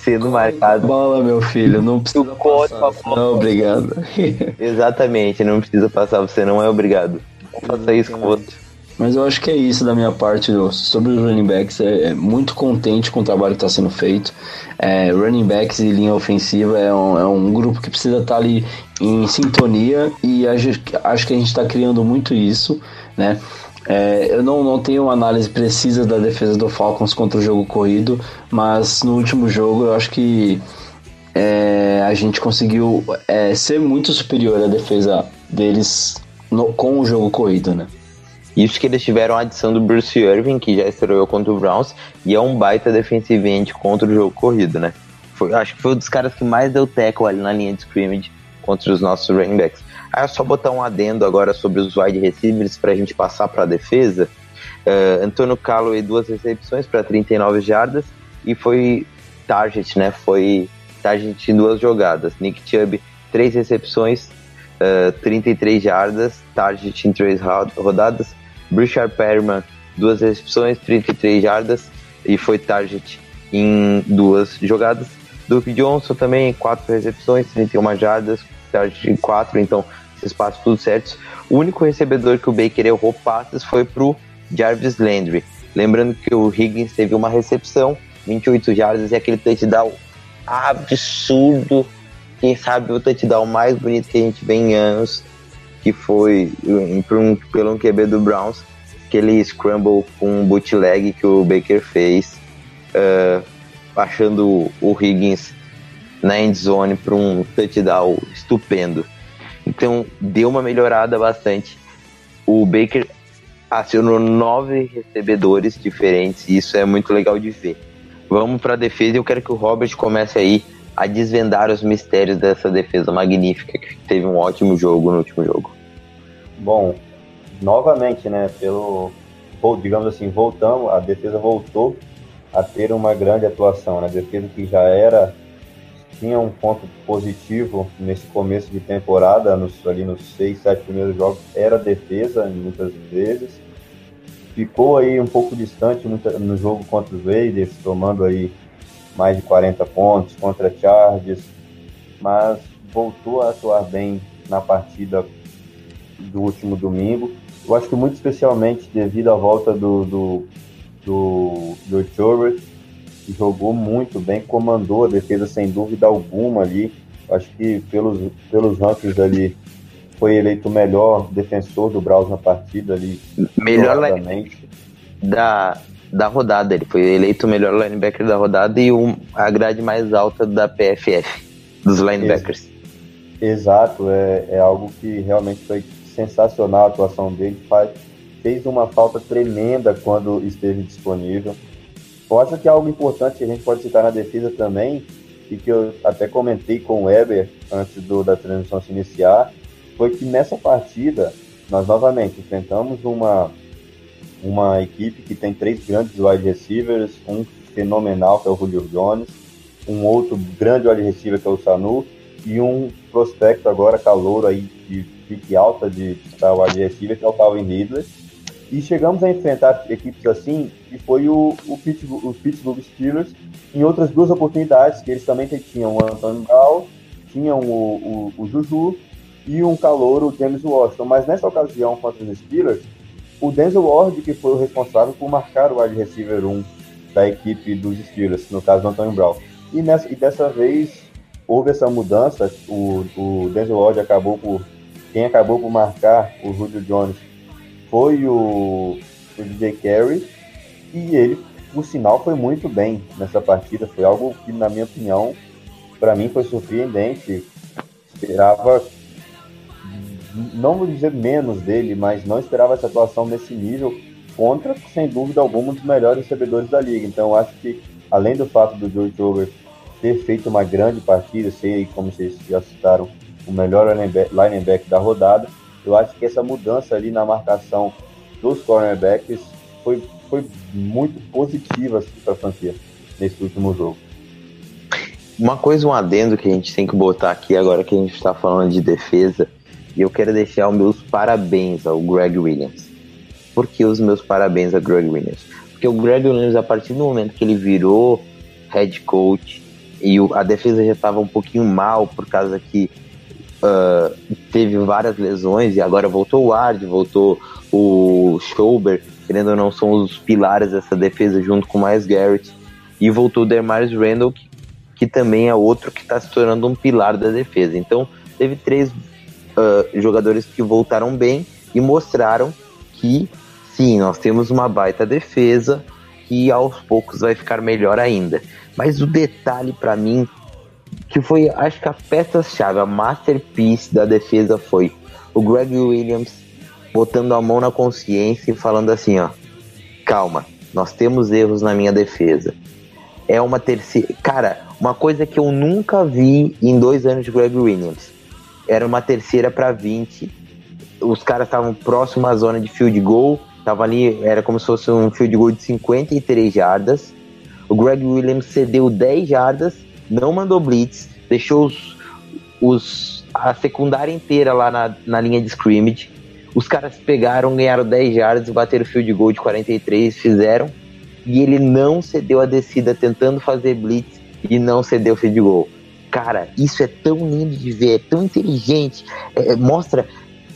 [SPEAKER 1] sendo marcado.
[SPEAKER 2] Bola, meu filho, não precisa passar.
[SPEAKER 1] bola.
[SPEAKER 2] Não, obrigado.
[SPEAKER 1] Exatamente, não precisa passar, você não é obrigado. Faça isso com você.
[SPEAKER 2] Mas eu acho que é isso da minha parte sobre os running backs. É, é muito contente com o trabalho que está sendo feito. É, running backs e linha ofensiva é um, é um grupo que precisa estar ali em sintonia e a gente- acho que a gente está criando muito isso, né? É, eu não, não tenho uma análise precisa da defesa do Falcons contra o jogo corrido, mas no último jogo eu acho que é, a gente conseguiu é, ser muito superior à defesa deles no, com o jogo corrido, né?
[SPEAKER 1] Isso que eles tiveram a adição do Bruce Irving, que já estreou contra o Browns, e é um baita defensivamente contra o jogo corrido, né? Foi, acho que foi um dos caras que mais deu tackle ali na linha de scrimmage contra os nossos running backs. É só botar um adendo agora sobre os wide receivers para a gente passar para a defesa. Uh, Antônio Calloway, duas recepções para 39 jardas e foi target, né? Foi target em duas jogadas. Nick Chubb, três recepções, uh, 33 jardas, target em três rodadas. Richard Perman, duas recepções, 33 jardas e foi target em duas jogadas. Duke Johnson também, quatro recepções, 31 jardas, target em quatro, então esses passos tudo certos. O único recebedor que o Baker errou passes foi pro Jarvis Landry. Lembrando que o Higgins teve uma recepção, 28 jardas e aquele touchdown absurdo. Quem sabe o touchdown mais bonito que a gente vê em anos, que foi um, pelo um QB do Browns, aquele scramble com um bootleg que o Baker fez, uh, achando o Higgins na end zone para um touchdown estupendo. Então deu uma melhorada bastante. O Baker acionou nove recebedores diferentes e isso é muito legal de ver. Vamos para a defesa eu quero que o Robert comece aí a desvendar os mistérios dessa defesa magnífica que teve um ótimo jogo no último jogo.
[SPEAKER 3] Bom, novamente, né, pelo digamos assim, voltamos, a defesa voltou a ter uma grande atuação, né? A defesa que já era tinha um ponto positivo nesse começo de temporada, nos, ali nos seis, sete primeiros jogos, era defesa, muitas vezes. Ficou aí um pouco distante no, no jogo contra os Raiders, tomando aí mais de 40 pontos contra Chargers, mas voltou a atuar bem na partida do último domingo. Eu acho que muito especialmente devido à volta do, do, do, do jogou muito bem, comandou a defesa sem dúvida alguma ali. Acho que pelos, pelos rankings ali foi eleito o melhor defensor do Browns na partida ali.
[SPEAKER 1] Melhor da, da rodada, ele foi eleito o melhor linebacker da rodada e um, a grade mais alta da PFF, dos linebackers.
[SPEAKER 3] Exato, é, é algo que realmente foi sensacional a atuação dele. Faz, fez uma falta tremenda quando esteve disponível. Eu acho que é algo importante que a gente pode citar na defesa também, e que eu até comentei com o Weber antes do, da transmissão se iniciar, foi que nessa partida nós novamente enfrentamos uma, uma equipe que tem três grandes wide receivers, um fenomenal que é o Julio Jones, um outro grande wide receiver que é o Sanu, e um prospecto agora calouro aí de pique alta de, de wide receiver que é o Calvin Ridley e chegamos a enfrentar equipes assim, e foi o, o Pittsburgh, os Pittsburgh Steelers em outras duas oportunidades, que eles também tinham o Anthony Brown, tinham o, o, o Juju e um calor, o James Washington. Mas nessa ocasião contra os Steelers, o Denzel Ward, que foi o responsável por marcar o wide receiver 1 da equipe dos Steelers, no caso do Anthony Brown. E, nessa, e dessa vez houve essa mudança, o, o Denzel Ward acabou por. Quem acabou por marcar o Julio Jones foi o, o DJ Carey e ele, por sinal, foi muito bem nessa partida. Foi algo que, na minha opinião, para mim foi surpreendente. Esperava, não vou dizer menos dele, mas não esperava essa atuação nesse nível contra, sem dúvida alguma, um dos melhores recebedores da liga. Então, acho que, além do fato do George Over ter feito uma grande partida, ser, como vocês já citaram, o melhor linebacker da rodada, eu acho que essa mudança ali na marcação dos cornerbacks foi, foi muito positiva assim, para a franquia nesse último jogo.
[SPEAKER 1] Uma coisa, um adendo que a gente tem que botar aqui agora que a gente está falando de defesa, e eu quero deixar os meus parabéns ao Greg Williams. Por que os meus parabéns ao Greg Williams? Porque o Greg Williams, a partir do momento que ele virou head coach e a defesa já estava um pouquinho mal por causa que uh, teve várias lesões e agora voltou o Ward, voltou o Schauber, querendo ou não, são os pilares dessa defesa junto com o Miles Garrett. E voltou o Demarius Randall, que, que também é outro que está se tornando um pilar da defesa. Então, teve três uh, jogadores que voltaram bem e mostraram que sim, nós temos uma baita defesa e aos poucos vai ficar melhor ainda. Mas o detalhe para mim que foi, acho que a peça-chave, a masterpiece da defesa foi o Greg Williams botando a mão na consciência e falando assim, ó, calma, nós temos erros na minha defesa. É uma terceira. Cara, uma coisa que eu nunca vi em dois anos de Greg Williams. Era uma terceira para 20. Os caras estavam próximo à zona de field goal. Tava ali, era como se fosse um field goal de 53 jardas. O Greg Williams cedeu 10 jardas, não mandou blitz, deixou os, os a secundária inteira lá na, na linha de scrimmage. Os caras pegaram, ganharam 10 jardas, bateram o field goal de 43, fizeram. E ele não cedeu a descida tentando fazer blitz e não cedeu o field goal. Cara, isso é tão lindo de ver, é tão inteligente. É, mostra,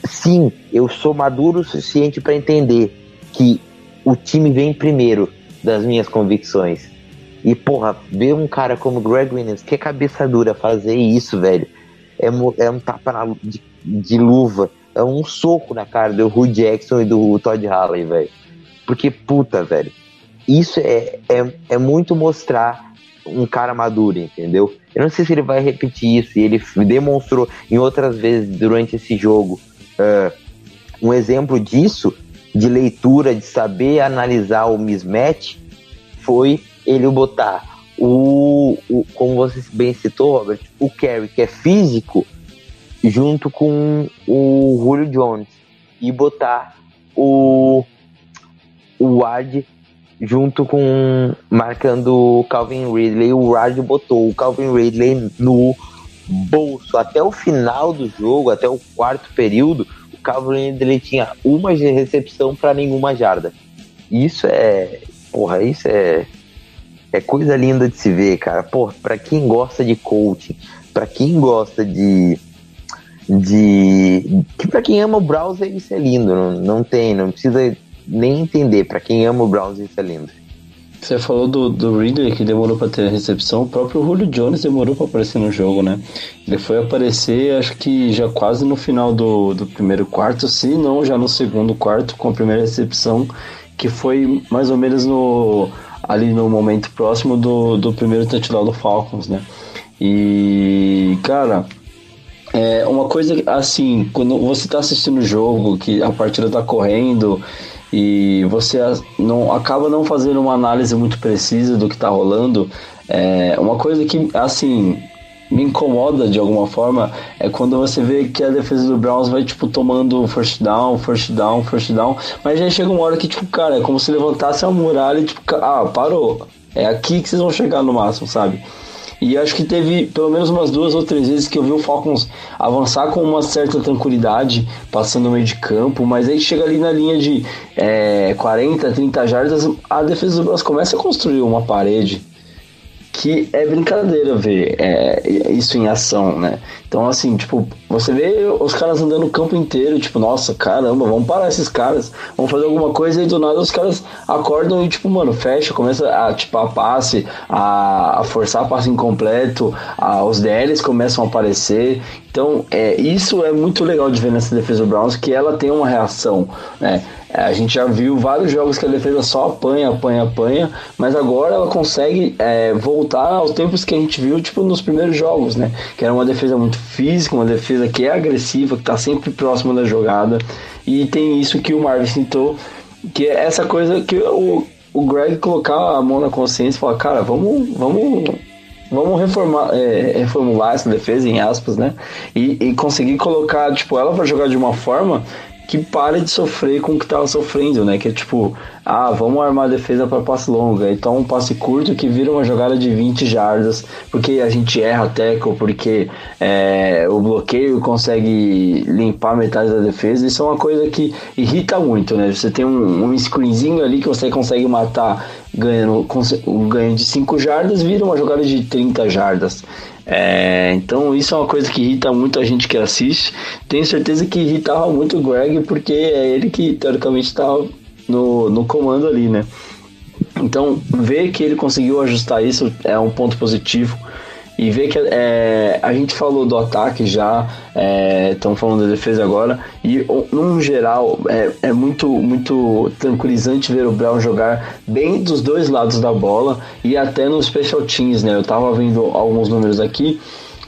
[SPEAKER 1] sim, eu sou maduro o suficiente para entender que o time vem primeiro das minhas convicções. E, porra, ver um cara como Greg Williams, que é cabeça dura, fazer isso, velho, é, é um tapa na, de, de, luva, é um soco na cara do Hugh Jackson e do Todd Haley, velho. Porque, puta, velho, isso é, é, é muito mostrar um cara maduro, entendeu? Eu não sei se ele vai repetir isso, e ele demonstrou em outras vezes durante esse jogo. Uh, um exemplo disso, de leitura, de saber analisar o mismatch, foi ele botar o, o como você bem citou, Robert, o Kerry, que é físico, junto com o Julio Jones, e botar o, o Ward junto com marcando o Calvin Ridley. O Ward botou o Calvin Ridley no bolso até o final do jogo, até o quarto período. O Calvin Ridley tinha uma recepção para nenhuma jarda. Isso é, porra, isso é é coisa linda de se ver, cara. Pô, pra quem gosta de coaching, pra quem gosta de. de. que pra quem ama o browser, isso é lindo. Não, não tem, não precisa nem entender. Pra quem ama o browser, isso é lindo.
[SPEAKER 2] Você falou do, do Ridley que demorou para ter a recepção, o próprio Julio Jones demorou para aparecer no jogo, né? Ele foi aparecer, acho que já quase no final do, do primeiro quarto, se não já no segundo quarto, com a primeira recepção, que foi mais ou menos no ali no momento próximo do, do primeiro touchdown do Falcons, né? E, cara, é uma coisa assim, quando você está assistindo o jogo, que a partida está correndo e você não acaba não fazendo uma análise muito precisa do que está rolando, é uma coisa que, assim, me incomoda de alguma forma é quando você vê que a defesa do Browns vai, tipo, tomando first down, first down, first down, mas já chega uma hora que, tipo, cara, é como se levantasse a muralha e, tipo, ah, parou. É aqui que vocês vão chegar no máximo, sabe? E acho que teve pelo menos umas duas ou três vezes que eu vi o Falcons avançar com uma certa tranquilidade, passando no meio de campo, mas aí chega ali na linha de é, 40, 30 jardas, a defesa do Browns começa a construir uma parede que é brincadeira ver é, isso em ação, né? Então, assim, tipo, você vê os caras andando o campo inteiro, tipo, nossa, caramba, vamos parar esses caras, vamos fazer alguma coisa e do nada os caras acordam e, tipo, mano, fecha, começa a, tipo, a passe, a, a forçar passe incompleto, a, os DLs começam a aparecer. Então, é, isso é muito legal de ver nessa defesa do Browns, que ela tem uma reação, né? É, a gente já viu vários jogos que a defesa só apanha, apanha, apanha, mas agora ela consegue é, voltar aos tempos que a gente viu, tipo, nos primeiros jogos, né? Que era uma defesa muito física, uma defesa que é agressiva, que tá sempre próxima da jogada. E tem isso que o Marvin citou, que é essa coisa que o, o Greg colocar a mão na consciência e falar, cara, vamos, vamos vamos reformar, é, reformular essa defesa, em aspas, né? E, e conseguir colocar, tipo, ela para jogar de uma forma que pare de sofrer com o que tava sofrendo, né? Que é tipo, ah, vamos armar a defesa para passe longa, então um passe curto que vira uma jogada de 20 jardas, porque a gente erra tackle, porque é, o bloqueio consegue limpar metade da defesa. Isso é uma coisa que irrita muito, né? Você tem um, um screenzinho ali que você consegue matar ganhando um ganho de 5 jardas, vira uma jogada de 30 jardas. É, então isso é uma coisa que irrita muito a gente que assiste. Tenho certeza que irritava muito o Greg, porque é ele que teoricamente estava no, no comando ali, né? Então, ver que ele conseguiu ajustar isso é um ponto positivo e ver que é, a gente falou do ataque já, estamos é, falando da defesa agora, e no geral é, é, muito, muito tranquilizante ver o Brown jogar bem dos dois lados da bola e até no special teams, né? Eu tava vendo alguns números aqui.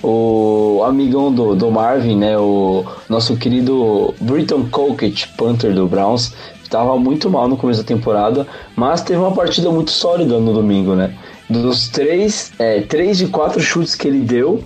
[SPEAKER 2] o amigão do, do Marvin, né? O nosso querido Britton Colquitt, Panther do Browns, estava muito mal no começo da temporada, mas teve uma partida muito sólida no domingo, né? Dos três, é, três de quatro chutes que ele deu,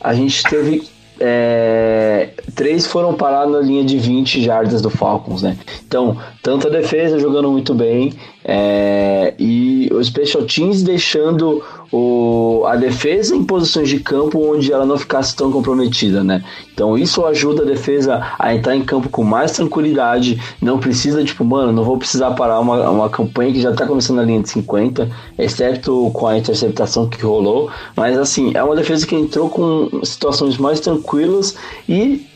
[SPEAKER 2] a gente teve é, três foram parar na linha de 20 jardas do Falcons, né? Então, tanto a defesa jogando muito bem é, e o Special Teams deixando o, a defesa em posições de campo onde ela não ficasse tão comprometida, né? Então isso ajuda a defesa a entrar em campo com mais tranquilidade, não precisa, tipo, mano, não vou precisar parar uma, uma campanha que já tá começando na linha de 50, exceto com a interceptação que rolou, mas assim, é uma defesa que entrou com situações mais tranquilas e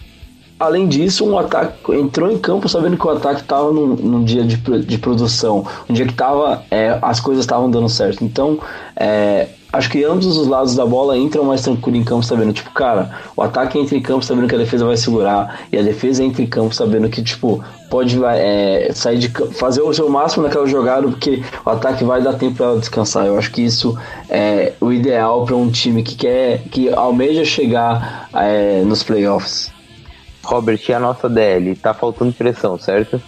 [SPEAKER 2] além disso, um ataque entrou em campo sabendo que o ataque estava num, num, dia de, de produção, um dia que tava, é, as coisas estavam dando certo. Então, é, acho que ambos os lados da bola entram mais tranquilo em campo sabendo, tipo, cara, o ataque entra em campo sabendo que a defesa vai segurar, e a defesa entra em campo sabendo que, tipo, pode é, sair de fazer o seu máximo naquela jogada, porque o ataque vai dar tempo para ela descansar. Eu acho que isso é o ideal para um time que quer, que almeja chegar é, nos playoffs.
[SPEAKER 1] Robert, e a nossa DL? Tá faltando pressão, certo?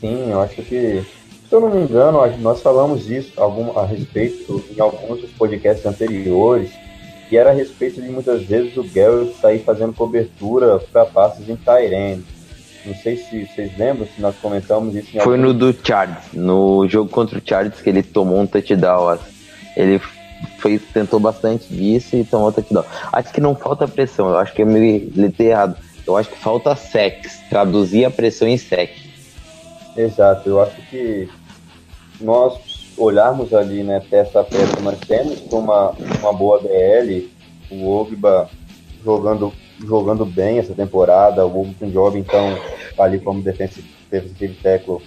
[SPEAKER 3] Sim, eu acho que, se eu não me engano, nós falamos disso algum, a respeito em alguns dos podcasts anteriores, que era a respeito de muitas vezes o Garrett sair fazendo cobertura para passes em Tyrene. Não sei se vocês lembram, se nós comentamos isso em
[SPEAKER 1] Foi algum... no do Chargers, no jogo contra o Chargers que ele tomou um touchdown. Ele fez, tentou bastante disso e tomou touchdown. Acho que não falta pressão, eu acho que eu me litei errado. Eu acho que falta sex, traduzir a pressão em sec.
[SPEAKER 3] Exato, eu acho que nós olharmos ali, né, peça a peça, nós temos uma, uma boa DL, o Ogba jogando, jogando bem essa temporada, o Ogba joga então ali como defensive, defensive tackle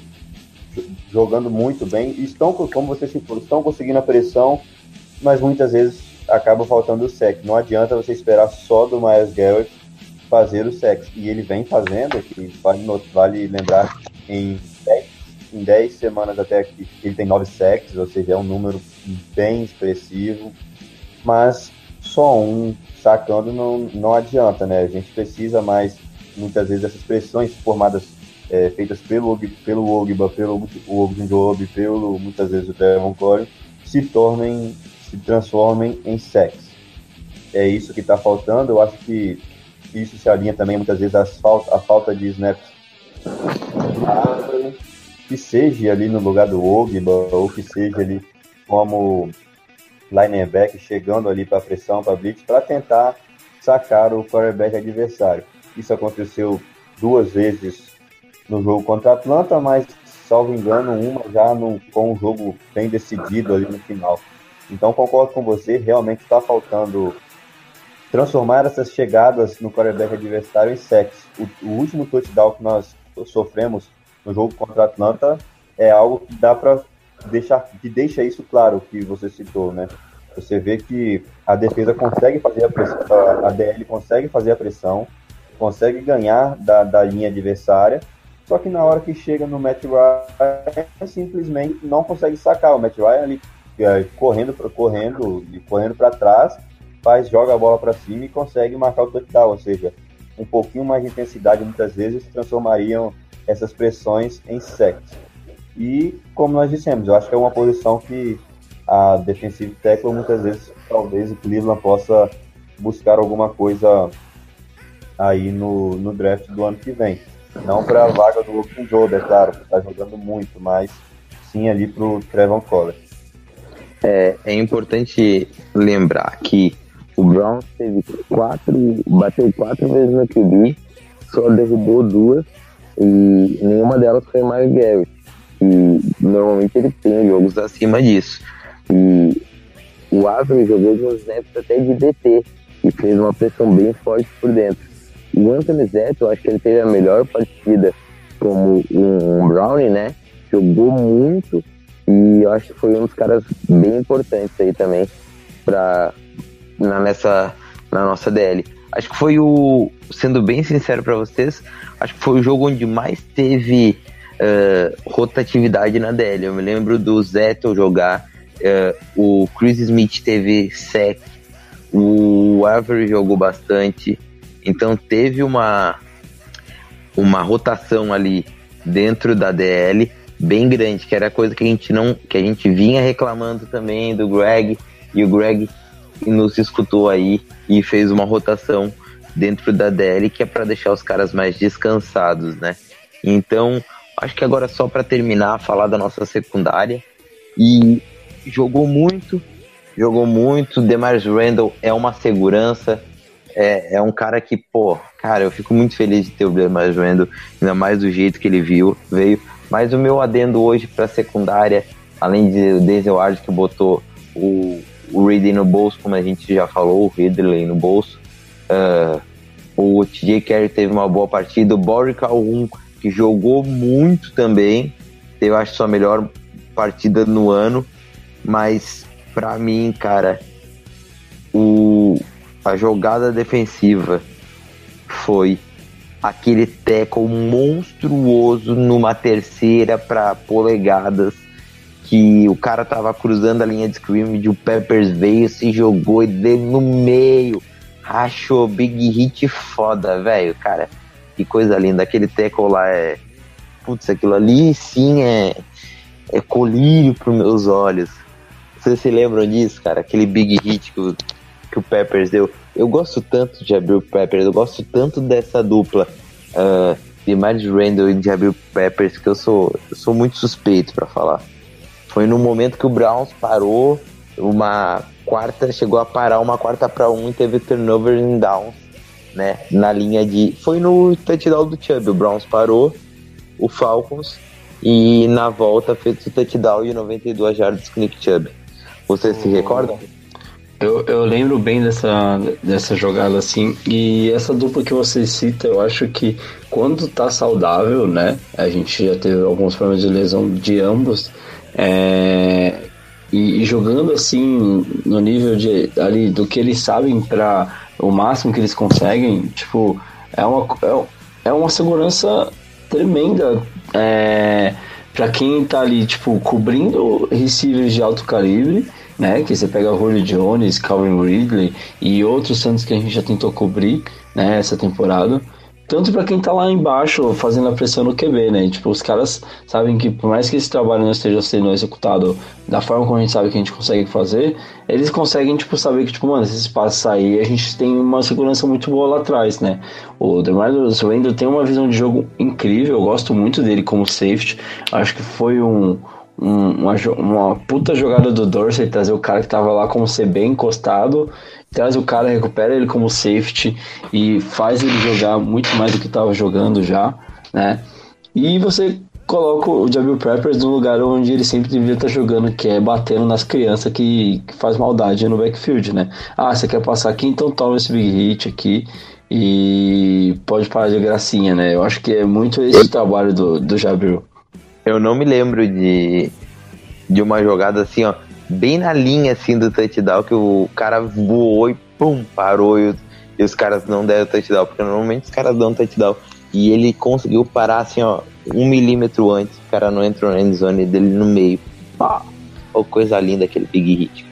[SPEAKER 3] jogando muito bem, estão, como você citou, estão conseguindo a pressão, mas muitas vezes acaba faltando o sec. Não adianta você esperar só do Miles Garrett fazer o sec. E ele vem fazendo, que vale, vale lembrar, em 10, em 10 semanas até que ele tem 9 secs, ou seja, é um número bem expressivo. Mas só um sacando não, não adianta, né? A gente precisa mais, muitas vezes, dessas pressões formadas, é, feitas pelo, pelo Ogba, pelo Ogunjobi, pelo, muitas vezes, o Devon Corey, se tornem se transformem em sex. É isso que está faltando. Eu acho que isso se alinha também muitas vezes à falta, a falta de snaps. Que seja ali no lugar do Ogba, ou que seja ali como linebacker chegando ali para pressão, para blitz, para tentar sacar o quarterback adversário. Isso aconteceu duas vezes no jogo contra a Atlanta, mas salvo engano, uma já no, com um jogo bem decidido ali no final. Então concordo com você, realmente está faltando transformar essas chegadas no quarterback adversário em sacks. O, o, último touchdown que nós sofremos no jogo contra a Atlanta é algo que dá para deixar, que deixa isso claro que você citou, né? Você vê que a defesa consegue fazer a pressão, a DL consegue fazer a pressão, consegue ganhar da, da linha adversária, só que na hora que chega no Matt Ryan, simplesmente não consegue sacar. O Matt Ryan ali correndo correndo e correndo para trás, faz joga a bola para cima e consegue marcar o touchdown, ou seja, um pouquinho mais de intensidade muitas vezes transformariam essas pressões em sacks. E como nós dissemos, eu acho que é uma posição que a defensive tackle muitas vezes talvez o Cleveland possa buscar alguma coisa aí no, no draft do ano que vem. Não para a vaga do Open Joe, é claro, que está jogando muito, mas sim ali para o Trevon Collins.
[SPEAKER 1] É, é importante lembrar que o Brown teve quatro, bateu quatro vezes no QB, só derrubou duas e nenhuma delas foi mais Garrett. E normalmente ele tem jogos acima disso. E o Avery jogou alguns snaps até de DT e fez uma pressão bem forte por dentro. O Anthony Zete, eu acho que ele teve a melhor partida como um Brownie, né? Jogou muito e eu acho que foi um dos caras bem importantes aí também para na, nessa, na nossa DL. Acho que foi o, sendo bem sincero para vocês, acho que foi o jogo onde mais teve uh, rotatividade na DL. Eu me lembro do Zettel jogar, uh, o Chris Smith teve sec, o Avery jogou bastante, então teve uma, uma rotação ali dentro da DL bem grande, que era coisa que a gente não, que a gente vinha reclamando também do Greg, e o Greg nos escutou aí e fez uma rotação dentro da DL que é para deixar os caras mais descansados, né? Então, acho que agora só para terminar, falar da nossa secundária e jogou muito, jogou muito. Demars Randall é uma segurança, é, é um cara que, pô, cara, eu fico muito feliz de ter o Demars Randall, ainda mais do jeito que ele viu, veio. Mas o meu adendo hoje para secundária, além de o Denzel Ward que botou o, o Ridley no bolso, como a gente já falou, o Ridley no bolso. Uh, o TJ Carey teve uma boa partida. O Boric 1, que jogou muito também, teve, acho, sua melhor partida no ano. Mas, para mim, cara, o, a jogada defensiva foi aquele tackle monstruoso numa terceira para polegadas que o cara tava cruzando a linha de scrimmage, o Peppers veio, se jogou e deu no meio. Achou big hit foda, velho, cara. Que coisa linda. Aquele tackle lá é. Putz, aquilo ali sim é. É colírio pros meus olhos. Vocês se lembram disso, cara? Aquele big hit que o, que o Peppers deu. Eu gosto tanto de Abril Peppers, eu gosto tanto dessa dupla uh, de Miles Randall e de Abril Peppers que eu sou, eu sou muito suspeito para falar. Foi no momento que o Browns parou uma quarta, chegou a parar uma quarta para um e teve turnover em downs, né? Na linha de. Foi no touchdown do Chubb. O Browns parou, o Falcons, e na volta fez o touchdown e 92 jardas com Nick Chubb. Você se recorda?
[SPEAKER 2] Eu, eu lembro bem dessa, dessa jogada assim, e essa dupla que você cita, eu acho que quando tá saudável, né? A gente já teve alguns problemas de lesão de ambos. É, e, e, jogando assim no nível de ali do que eles sabem para o máximo que eles conseguem, tipo, é uma, é, é uma segurança tremenda é, para quem tá ali, tipo, cobrindo receivers de alto calibre, né? Que você pega Julio Jones, Calvin Ridley e outros Santos que a gente já tentou cobrir, né, essa temporada tanto para quem tá lá embaixo fazendo a pressão no QB, né? tipo, os caras sabem que por mais que esse trabalho não esteja sendo executado da forma como a gente sabe que a gente consegue fazer, eles conseguem, tipo, saber que, tipo, mano, esse espaço sair, a gente tem uma segurança muito boa lá atrás, né? O DeMarcus Wendell tem uma visão de jogo incrível, eu gosto muito dele como safety, acho que foi um, uma, uma puta jogada do Dorsey trazer o cara que tava lá como ser bem encostado, traz o cara, recupera ele como safety e faz ele jogar muito mais do que tava jogando já, né? E você coloca o Jabil Preppers no lugar onde ele sempre deveria estar jogando, que é batendo nas crianças que, que faz maldade no backfield, né? Ah, você quer passar aqui, então toma esse big hit aqui e pode parar de gracinha, né? Eu acho que é muito esse trabalho do, do Jabil.
[SPEAKER 1] Eu não me lembro de, de uma jogada assim, ó, bem na linha assim do touchdown, que o cara voou e pum, parou e, e os caras não deram touchdown, porque normalmente os caras dão touchdown. E ele conseguiu parar assim, ó, um milímetro antes, o cara não entrou na endzone dele no meio. Pá! Oh, coisa linda aquele big hit.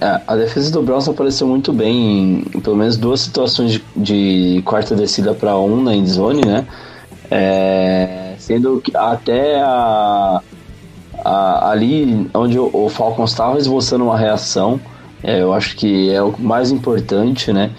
[SPEAKER 2] É, a defesa do Browns apareceu muito bem em, em pelo menos duas situações de, de quarta descida para um na endzone, né? É, sendo que até a, a, ali onde o, o Falcons estava esboçando uma reação, é, eu acho que é o mais importante, né?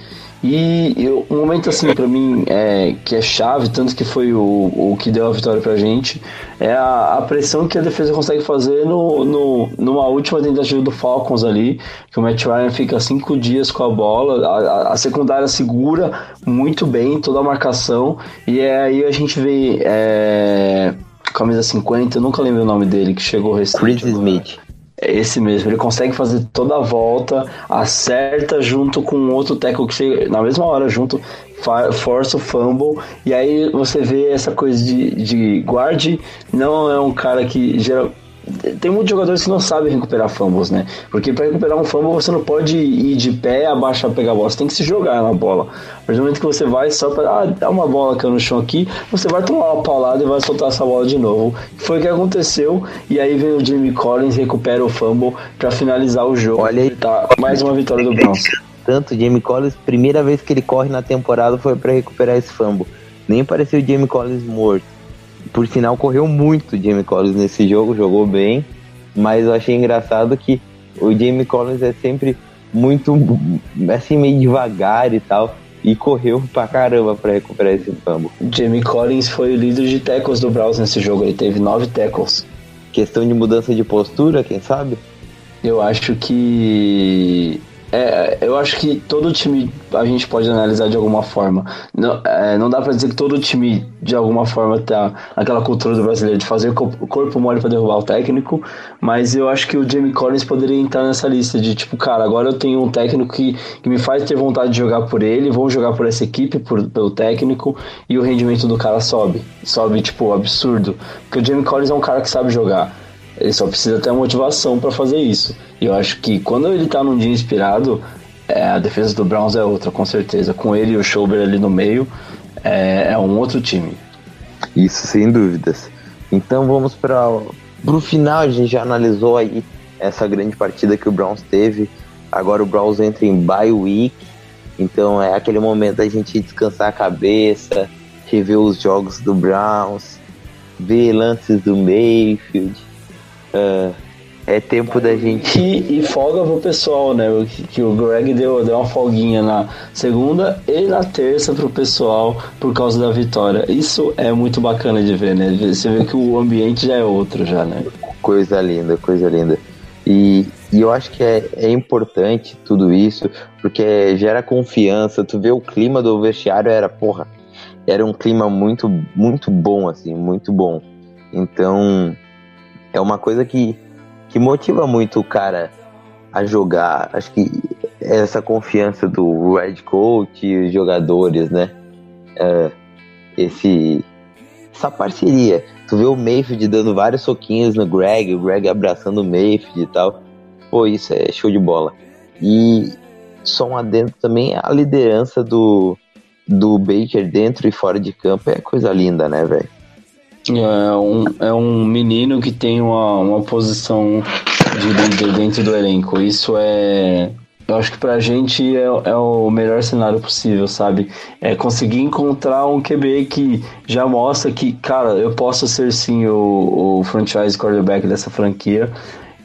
[SPEAKER 2] E eu, um momento assim para mim é, que é chave, tanto que foi o, o que deu a vitória pra gente, é a, a pressão que a defesa consegue fazer no, no, numa última tentativa do Falcons ali, que o Matt Ryan fica cinco dias com a bola, a, a secundária segura muito bem toda a marcação, e é aí a gente vê é, camisa 50, eu nunca lembro o nome dele, que chegou recente.
[SPEAKER 1] Chris Smith.
[SPEAKER 2] É esse mesmo, ele consegue fazer toda a volta, acerta junto com outro tackle que chega na mesma hora junto, força o fumble, e aí você vê essa coisa de, de guarde, não é um cara que geral, tem muitos jogadores que não sabem recuperar fumbles, né? Porque para recuperar um fumble você não pode ir de pé, abaixar, pegar a bola, você tem que se jogar na bola. Do momento que você vai só para ah, dar uma bola caiu no chão aqui, você vai tomar uma paulada e vai soltar essa bola de novo. Foi o que aconteceu, e aí vem o Jimmy Collins, recupera o fumble para finalizar o jogo.
[SPEAKER 1] Olha aí,
[SPEAKER 2] tá mais uma vitória do Browns.
[SPEAKER 1] tanto. Jamie Collins, primeira vez que ele corre na temporada foi para recuperar esse fumble. Nem pareceu o Jamie Collins morto. Por sinal, correu muito o Jamie Collins nesse jogo, jogou bem. Mas eu achei engraçado que o Jamie Collins é sempre muito, assim, meio devagar e tal. E correu pra caramba pra recuperar esse fumble.
[SPEAKER 2] Jamie Collins foi o líder de tackles do Browns nesse jogo. Ele teve nove tackles.
[SPEAKER 1] Questão de mudança de postura, quem sabe?
[SPEAKER 2] Eu acho que é, eu acho que todo time a gente pode analisar de alguma forma. Não, é, não dá pra dizer que todo time de alguma forma tá aquela cultura do brasileiro de fazer o corpo mole para derrubar o técnico, mas eu acho que o Jamie Collins poderia entrar nessa lista de tipo, cara, agora eu tenho um técnico que, que me faz ter vontade de jogar por ele, vou jogar por essa equipe, por, pelo técnico, e o rendimento do cara sobe. Sobe, tipo, absurdo. Porque o Jamie Collins é um cara que sabe jogar. Ele só precisa ter a motivação para fazer isso. E eu acho que quando ele tá num dia inspirado, é, a defesa do Browns é outra, com certeza. Com ele e o Schauber ali no meio, é, é um outro time.
[SPEAKER 1] Isso, sem dúvidas. Então vamos para o final. A gente já analisou aí essa grande partida que o Browns teve. Agora o Browns entra em bye week. Então é aquele momento da gente descansar a cabeça, rever os jogos do Browns, ver lances do Mayfield Uh, é tempo da gente.
[SPEAKER 2] E, e, folga pro pessoal, né? Que, que, o Greg deu, deu uma folguinha na segunda e na terça pro pessoal por causa da vitória. Isso é muito bacana de ver, né? Você vê que o ambiente já é outro, já, né?
[SPEAKER 1] Coisa linda, coisa linda. E, e eu acho que é, é importante tudo isso, porque gera confiança. Tu vê o clima do vestiário, era, porra, era um clima muito, muito bom, assim, muito bom. Então, é uma coisa que, que motiva muito o cara a jogar. Acho que essa confiança do Red coach e os jogadores, né? É, esse, essa parceria. Tu vê o Mayfield dando vários soquinhos no Greg, o Greg abraçando o Mayfield e tal. Pô, isso é show de bola. E só um adendo também a liderança do, do Baker dentro e fora de campo é coisa linda, né, velho?
[SPEAKER 2] É um, é um menino que tem uma, uma posição de líder dentro do elenco. Isso é. Eu acho que pra gente é, é o melhor cenário possível, sabe? É conseguir encontrar um QB que já mostra que, cara, eu posso ser sim o, o franchise quarterback dessa franquia.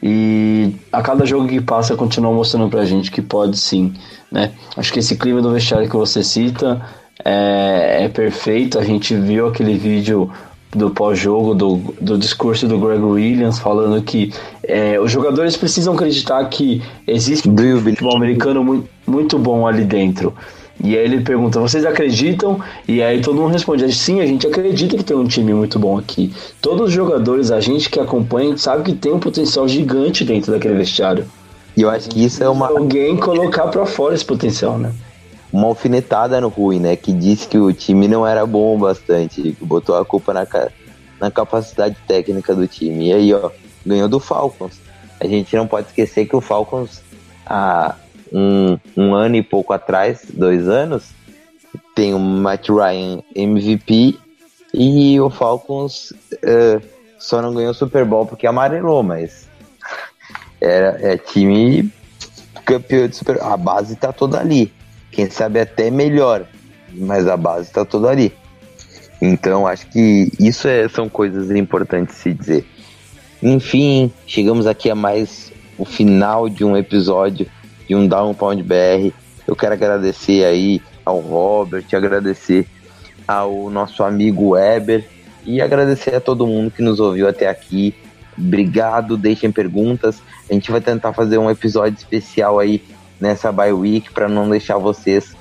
[SPEAKER 2] E a cada jogo que passa continua mostrando pra gente que pode sim, né? Acho que esse clima do vestiário que você cita é, é perfeito. A gente viu aquele vídeo do pós-jogo, do, do discurso do Greg Williams, falando que é, os jogadores precisam acreditar que existe um futebol americano muito, muito bom ali dentro. E aí ele pergunta, vocês acreditam? E aí todo mundo responde, sim, a gente acredita que tem um time muito bom aqui. Todos os jogadores, a gente que acompanha, sabe que tem um potencial gigante dentro daquele vestiário.
[SPEAKER 1] E eu acho que isso é uma...
[SPEAKER 2] Alguém colocar para fora esse potencial, né?
[SPEAKER 1] Uma alfinetada no Rui, né? Que disse que o time não era bom o bastante, botou a culpa na, na capacidade técnica do time. E aí, ó, ganhou do Falcons. A gente não pode esquecer que o Falcons, há um, um ano e pouco atrás, dois anos, tem o Matt Ryan MVP e o Falcons uh, só não ganhou o Super Bowl porque amarelou, mas era, é time campeão de Super A base tá toda ali quem sabe até melhor, mas a base está toda ali. Então acho que isso é, são coisas importantes se dizer. Enfim, chegamos aqui a mais o final de um episódio de um Down Pound BR. Eu quero agradecer aí ao Robert, agradecer ao nosso amigo Weber e agradecer a todo mundo que nos ouviu até aqui. Obrigado, deixem perguntas. A gente vai tentar fazer um episódio especial aí nessa bye week para não deixar vocês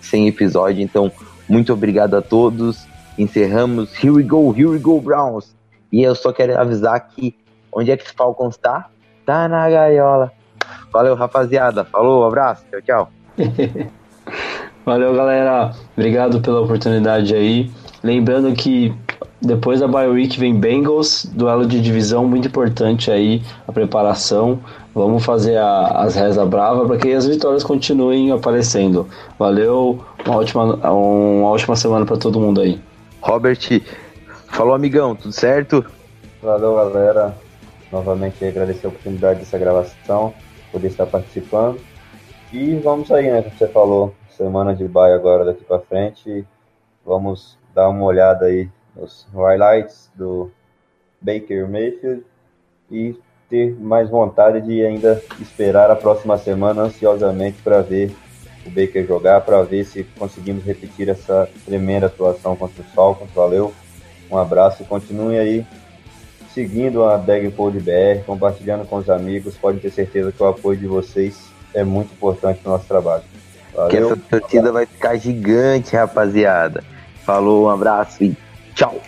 [SPEAKER 1] sem episódio. Então, muito obrigado a todos. Encerramos. Here we go, here we go, Browns. E eu só quero avisar que onde é que esse Falcons tá? Tá na gaiola. Valeu, rapaziada. Falou, abraço. Tchau, tchau.
[SPEAKER 2] Valeu, galera. Obrigado pela oportunidade aí. Lembrando que depois da bye week vem Bengals, duelo de divisão muito importante aí, a preparação. Vamos fazer a, as reza brava para que as vitórias continuem aparecendo. Valeu, uma ótima, uma ótima semana para todo mundo aí.
[SPEAKER 1] Robert, falou amigão, tudo certo?
[SPEAKER 3] Valeu galera, novamente agradecer a oportunidade dessa gravação, poder estar participando. E vamos aí, né? Como você falou, semana de baia agora daqui para frente. Vamos dar uma olhada aí nos highlights do Baker Mayfield e ter mais vontade de ainda esperar a próxima semana ansiosamente para ver o Baker jogar, para ver se conseguimos repetir essa tremenda atuação contra o Falcons. Valeu, um abraço e continue aí seguindo a Dagpod BR, compartilhando com os amigos. Pode ter certeza que o apoio de vocês é muito importante no nosso trabalho.
[SPEAKER 1] Valeu. Que essa torcida vai ficar gigante, rapaziada. Falou, um abraço e tchau.